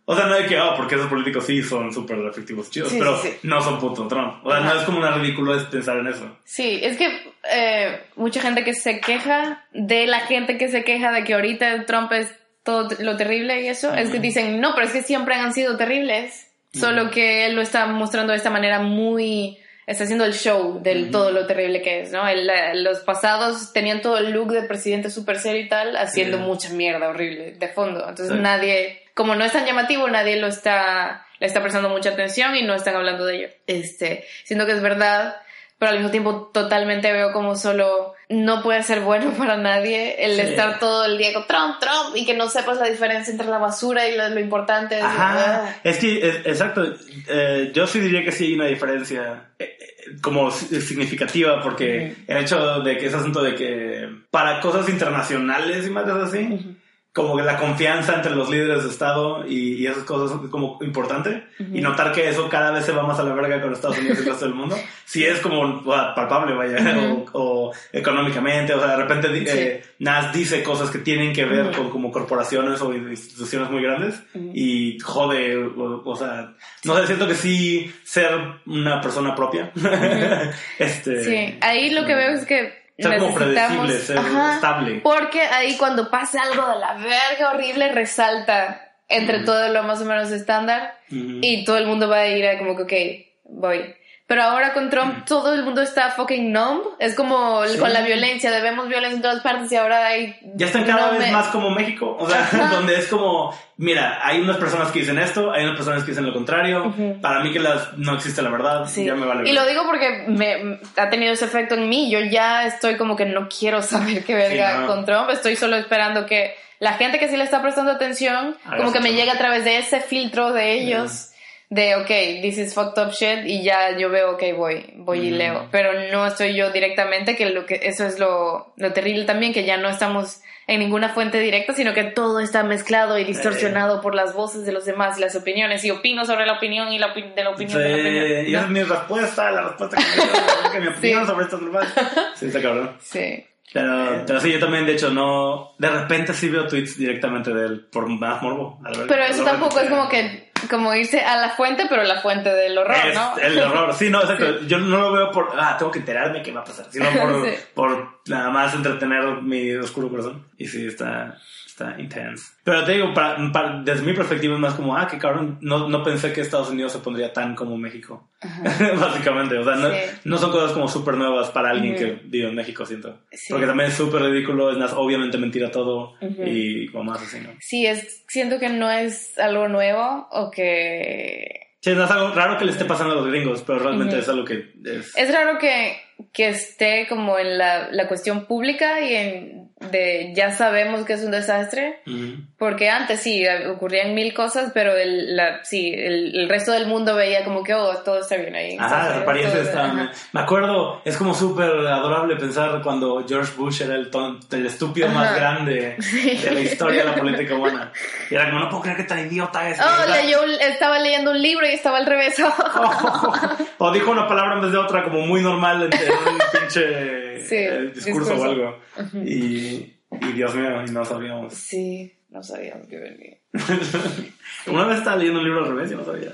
O sea, no hay que, oh, porque esos políticos sí son súper efectivos, chidos, Sí, pero sí, sí. no son puto Trump. O sea, no es como una ridiculez pensar en eso. Sí, es que eh, mucha gente que se queja de la gente que se queja de que ahorita Trump es todo lo terrible y eso, es que dicen, no, pero es que siempre han sido terribles, solo que él lo está mostrando de esta manera muy... Está haciendo el show del todo lo terrible que es, ¿no? El- los pasados tenían todo el look de presidente super serio y tal, haciendo mucha mierda horrible de fondo. Entonces Sí. nadie, como no es tan llamativo, nadie lo está, le está prestando mucha atención y no están hablando de ello. Este, siento que es verdad, pero al mismo tiempo totalmente veo como solo no puede ser bueno para nadie el Sí. estar todo el día con Trump, Trump y que no sepas la diferencia entre la basura y lo, lo importante. Es, Ajá, es que, es- exacto, eh, yo sí diría que sí hay una diferencia eh, eh, como si- significativa, porque el hecho de que ese asunto de que para cosas internacionales y más cosas así, como que la confianza entre los líderes de Estado y, y esas cosas es como importante, y notar que eso cada vez se va más a la verga con Estados Unidos y el resto del mundo, sí es como o sea, palpable, vaya, Ujú. o, o económicamente, o sea, de repente Sí. eh, Nas dice cosas que tienen que ver Ujú. con como corporaciones o instituciones muy grandes y jode, o, o sea, no sé, siento que sí ser una persona propia. este, Sí, ahí lo que veo es que Ser como predecible, ser Ajá, estable. porque ahí cuando pasa algo de la verga horrible resalta entre todo lo más o menos estándar y todo el mundo va a ir a como que ok, voy. Pero ahora con Trump todo el mundo está fucking numb. Es como Sí. con la violencia, debemos violencia en todas partes y ahora hay... Ya están cada vez más como México, o sea, Ajá. donde es como, mira, hay unas personas que dicen esto, hay unas personas que dicen lo contrario, para mí que las, no existe la verdad, Sí. ya me vale. Y lo digo porque me, ha tenido ese efecto en mí. Yo ya estoy como que no quiero saber qué verga Sí, no. con Trump. Estoy solo esperando que la gente que sí le está prestando atención, Haga como que me llegue a través de ese filtro de ellos. De, ok, this is fucked up shit, y ya yo veo, ok, voy, voy y Mm. leo. Pero no estoy yo directamente, que, lo que eso es lo, lo terrible también, que ya no estamos en ninguna fuente directa, sino que todo está mezclado y distorsionado por las voces de los demás y las opiniones. Y opino sobre la opinión y la opi- de la opinión de la Sí, opinión. y esa es mi respuesta, la respuesta que me dio, que mi opinión sobre estos lugares. Sí, está cabrón. Sí. Pero, pero sí, yo también, de hecho, no. De repente sí veo tweets directamente de él por más morbo. Pero eso tampoco es como que como irse a la fuente, pero la fuente del horror, Es ¿no? el horror. Sí, no, exacto. Yo no lo veo por. Ah, tengo que enterarme qué va a pasar. Sino por, Sí. por nada más entretener mi oscuro corazón. Y sí, está. Está intense. Pero te digo, para, para- desde mi perspectiva es más como, ah, qué cabrón, no, no pensé que Estados Unidos se pondría tan como México. Básicamente, o sea, no, Sí. no son cosas como súper nuevas para alguien Ujú. que vive en México, siento. Sí. Porque también es súper ridículo, es más, obviamente mentira todo Ujú. y como más así, ¿no? Sí, es, siento que no es algo nuevo o que Sí, no es algo raro que le esté pasando a los gringos, pero realmente es algo que es... Es raro que, que esté como en la, la cuestión pública y en de ya sabemos que es un desastre, Ujú. porque antes sí ocurrían mil cosas, pero el, la, sí, el, el resto del mundo veía como que oh, todo está bien ahí. Ajá, las apariencias ajá. Me acuerdo, es como súper adorable pensar cuando George Bush era el, ton- el estúpido más Ajá. grande de la historia de la política humana. Y era como, no puedo creer que tan idiota es. Oh, leyó, estaba leyendo un libro y estaba al revés. o dijo una palabra en vez de otra como muy normal en, en un pinche Sí, eh, discurso, discurso. o algo. y, y Dios mío, y no sabíamos. sí, no sabíamos que venía. Una vez estaba leyendo un libro al revés y no sabía.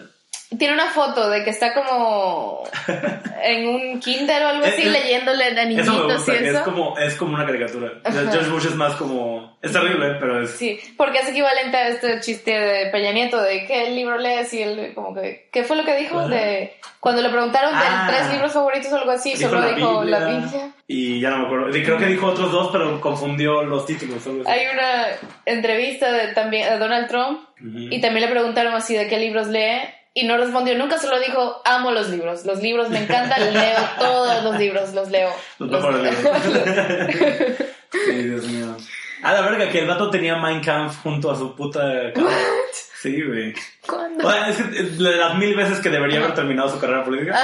Tiene una foto de que está como en un kinder o algo así, Eh, eh, leyéndole a Eso me niñitos gusta, y eso. es como, es como una caricatura. Ajá. George Bush es más como... Es terrible, pero es... Sí, porque es equivalente a este chiste de Peña Nieto de qué libro lees y él como que ¿qué fue lo que dijo? Ajá. De cuando le preguntaron Ah. de tres libros favoritos o algo así, Dijo solo la dijo Biblia, la Biblia. Y ya no me acuerdo. Creo que dijo otros dos, pero confundió los títulos. algo así. Hay una entrevista de también a Donald Trump Ujú. y también le preguntaron así de qué libros lee y no respondió nunca, solo dijo amo los libros, los libros me encantan, leo todos los libros, los leo. Los Los- mejores libros. sí, Dios mío. A la verga, que el vato tenía Mein Kampf junto a su puta cama. Sí, güey. ¿Cuándo? O sea, es que las mil veces que debería haber terminado su carrera política,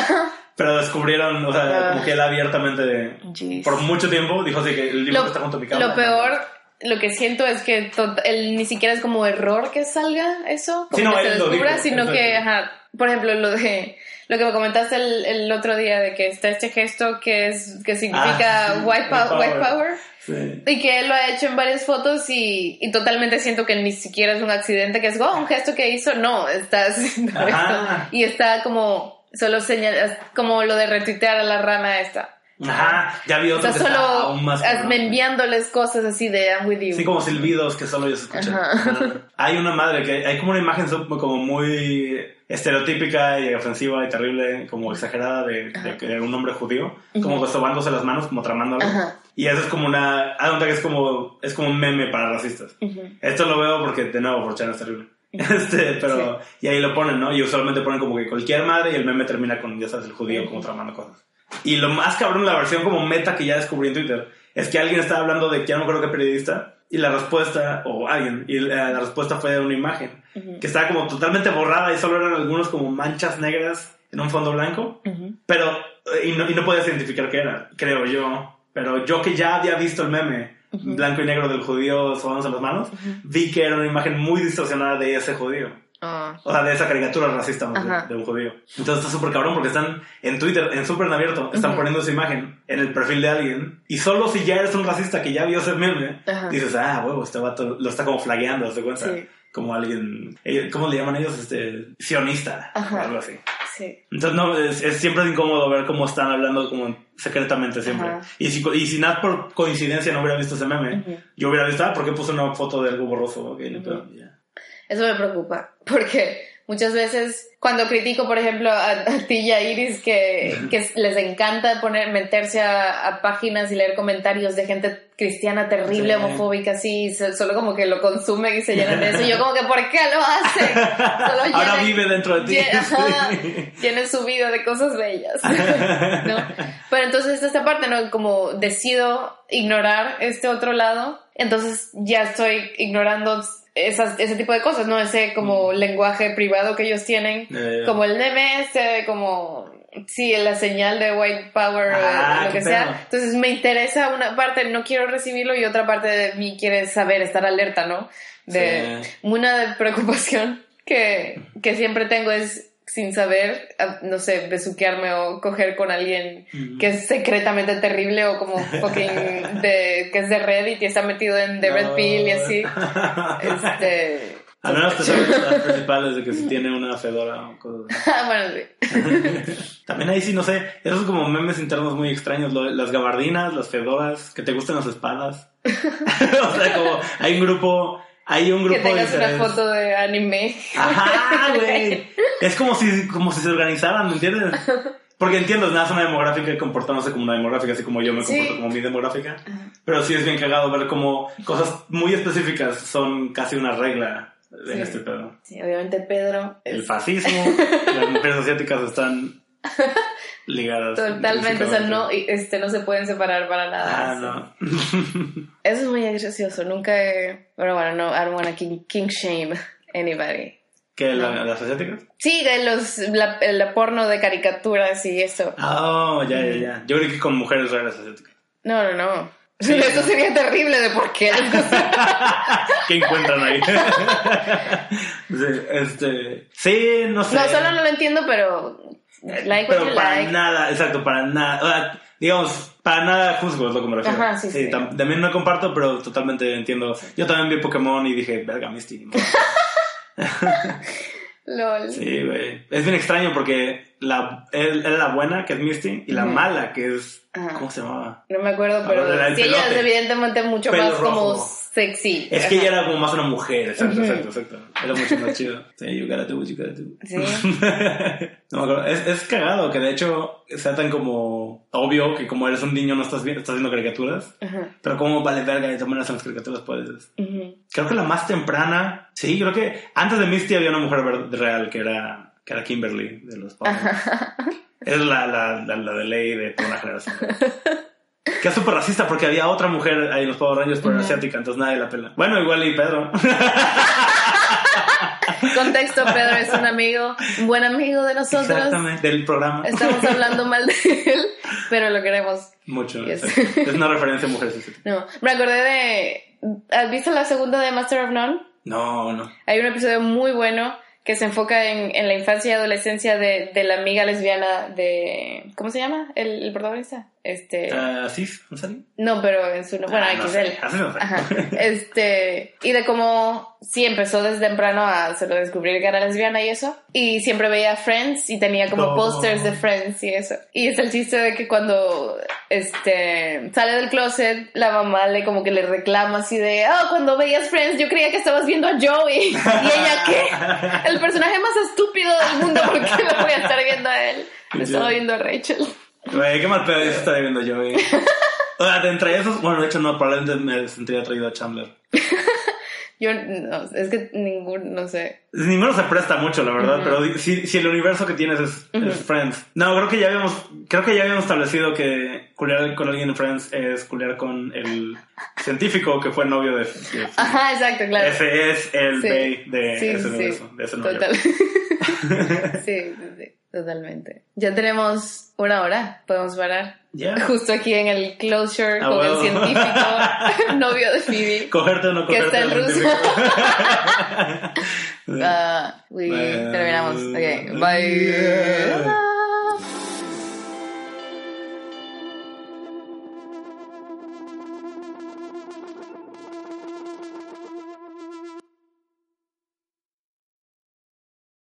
pero descubrieron, o sea, como que él abiertamente, Jeez. por mucho tiempo, dijo así que el libro lo, que está junto a mi cama. lo peor, lo que siento es que el, ni siquiera es como error que salga eso, como Sí, no, que se descubra, sino que, ajá, por ejemplo, lo de lo que me comentaste el, el otro día de que está este gesto que es que significa Ah, sí, white, pow- white white power. Sí. Y que él lo ha hecho en varias fotos y, y totalmente siento que ni siquiera es un accidente, que es oh, un gesto que hizo. No, está haciendo esto. Y está como, solo señala, como lo de retuitear a la rana esta. Ajá, ya vi otro Está que está solo aún más. enviándoles cosas así de I'm with you. Sí, como silbidos que solo ellos escuchan. Ajá. Ajá. Hay una madre que hay como una imagen como muy estereotípica y ofensiva y terrible, como exagerada de, de, que un hombre judío, como sobándose las manos, como tramando algo. Ajá. Y eso es como una. De que es como, es como un meme para racistas. Ujú. Esto lo veo porque, de nuevo, por es terrible. Este, pero, y ahí lo ponen, ¿no? Y usualmente ponen como que cualquier madre y el meme termina con, ya sabes, el judío como tramando cosas. Y lo más cabrón, la versión como meta que ya descubrí en Twitter, es que alguien estaba hablando de, ya no acuerdo qué periodista, y la respuesta, o alguien, y la, la respuesta fue una imagen, que estaba como totalmente borrada y solo eran algunos como manchas negras en un fondo blanco, Ujú. pero, eh, y no, y no podías identificar qué era, creo yo. Pero yo que ya había visto el meme blanco y negro del judío sobándose las manos, vi que era una imagen muy distorsionada de ese judío. Ah. O sea, de esa caricatura racista Ajá. de un judío. Entonces está súper cabrón porque están en Twitter, en súper en abierto, están Ujú. poniendo esa imagen en el perfil de alguien. Y solo si ya eres un racista que ya vio ese meme, Ajá. dices, ah, huevo, este vato lo está como flagueando, ¿se cuenta? Sí. Como alguien, ¿cómo le llaman ellos? Este, sionista, Ajá. o algo así. Sí. Entonces, no, es, es siempre incómodo ver cómo están hablando como secretamente siempre. Ajá. Y si, y si nada por coincidencia no hubiera visto ese meme, yo hubiera visto, ah, ¿por qué puso una foto de algo borroso? Ok, no. Eso me preocupa, porque muchas veces cuando critico, por ejemplo, a, a ti y a Iris, que, que les encanta poner, meterse a, a páginas y leer comentarios de gente cristiana terrible, Sí. homofóbica, así, solo como que lo consumen y se llenan de eso. Y yo como que, ¿por qué lo hacen? Solo Ahora llenen- vive dentro de ti. Lle- ajá, Sí. llenen su vida de cosas bellas. ¿no? Pero entonces esta parte, ¿no? Como decido ignorar este otro lado, entonces ya estoy ignorando esas, ese tipo de cosas, ¿no? Ese como lenguaje privado que ellos tienen, Mm. Como el este, como, sí, la señal de white power, Ah, lo que sea. Entonces me interesa una parte, no quiero recibirlo y otra parte de mí quiere saber, estar alerta, ¿no? De Sí. una preocupación que, que siempre tengo es sin saber, a- no sé, besuquearme o coger con alguien que es secretamente terrible o como fucking de, que es de Reddit y está metido en The Red. Pill y así. Este... Al menos te sabes las principales de que si tiene una fedora o cosas así. Ah, bueno, sí. También ahí sí, no sé, esos como memes internos muy extraños, lo- las gabardinas, las fedoras, que te gustan las espadas. o sea, como hay un grupo, hay un Que grupo de tengas una interés. foto de anime. Ajá, güey. Es como si, como si se organizaran, ¿me entiendes? Porque entiendo, nada, es una demográfica comportándose como una demográfica, así como yo me Sí. comporto como mi demográfica. Pero sí es bien cagado ver como cosas muy específicas son casi una regla en Sí. este pedo. Sí, obviamente Pedro El es fascismo, las mujeres asiáticas están ligadas. totalmente, o sea, no, este, no se pueden separar para nada. Ah, sí. no. Eso es muy gracioso, nunca he... Bueno, bueno, no, I don't wanna king, king shame anybody. ¿Qué, la- las asiáticas? Sí, de los, la, el porno de caricaturas y eso. Oh, ya, ya, ya. Yo creo que con mujeres reales asiáticas. No, no, no. Sí, eso sería terrible de por qué. ¿Qué encuentran ahí? sí, este, sí, no sé. no, solo no lo entiendo, pero... Like Pero para like. nada, exacto, para nada. O sea, digamos, para nada juzgo es lo que me refiero. Ajá, sí, sí. tam- También no comparto, pero totalmente entiendo. Yo también vi Pokémon y dije, verga, Misty. Lol. Sí, güey. Es bien extraño porque la, era la buena, que es Misty, y la mala, que es. Ajá. ¿Cómo se llamaba? No me acuerdo, pero sí, ella es evidentemente mucho Pelo más como. Sexy. Es que Ajá. ella era como más una mujer, exacto, exacto, exacto. Era mucho más chido. Sí, you gotta do what you gotta do. Sí. no me acuerdo. Es, es cagado que de hecho sea tan como obvio que como eres un niño no estás, vi- estás viendo caricaturas. Ajá. Pero como vale verga de todas las caricaturas puedes. Ujú. Creo que la más temprana, sí, creo que antes de Misty había una mujer real que era, que era Kimberly de los Power. Es la, la, la, la de ley de toda una generación. Que es súper racista porque había otra mujer ahí en los Power Rangers, pero era asiática, entonces nadie la pela. Bueno, igual y Pedro. Contexto, Pedro es un amigo, un buen amigo de nosotros. Exactamente, del programa. Estamos hablando mal de él, pero lo queremos. Mucho. Yes. Es una referencia a mujeres. No, me acordé de... ¿Has visto la segunda de Master of None? No, no. Hay un episodio muy bueno que se enfoca en, en la infancia y adolescencia de, de la amiga lesbiana de... ¿Cómo se llama el, el protagonista? Este... ¿Sis? ¿No sale? No, pero en su... Bueno, Ah, no XL. sé. Así no sé. Ajá. Este, y de cómo sí empezó desde temprano a solo descubrir que era lesbiana y eso. Y siempre veía Friends y tenía como Oh. posters de Friends y eso. Y es el chiste de que cuando este sale del closet, la mamá le como que le reclama así de, oh, cuando veías Friends yo creía que estabas viendo a Joey. Y ella, ¿qué? El personaje más estúpido del mundo, ¿por qué lo voy a estar viendo a él? Me estaba viendo a Rachel. Güey, qué mal pedo eso estaría viendo yo, güey. O sea, de entre esos, bueno, de hecho no, probablemente me sentiría atraído a Chandler. Yo, no, es que ningún, no sé. Ninguno se presta mucho, la verdad, Ujú. pero di- si, si el universo que tienes es, Ujú. es Friends. No, creo que ya habíamos, creo que ya habíamos establecido que culiar con alguien en Friends es culiar con el científico que fue novio de, de- Ajá, exacto, claro. Ese es el Sí. Bay de Sí, ese sí, universo, de ese Nueva Total. Sí, sí, sí, totalmente. Ya tenemos una hora, podemos parar. Ya. Justo aquí en el closure Ah, con el científico, novio de Phoebe. Cogerte o no Que cogerte. está en ruso. Ah, we terminamos. Ok, bye.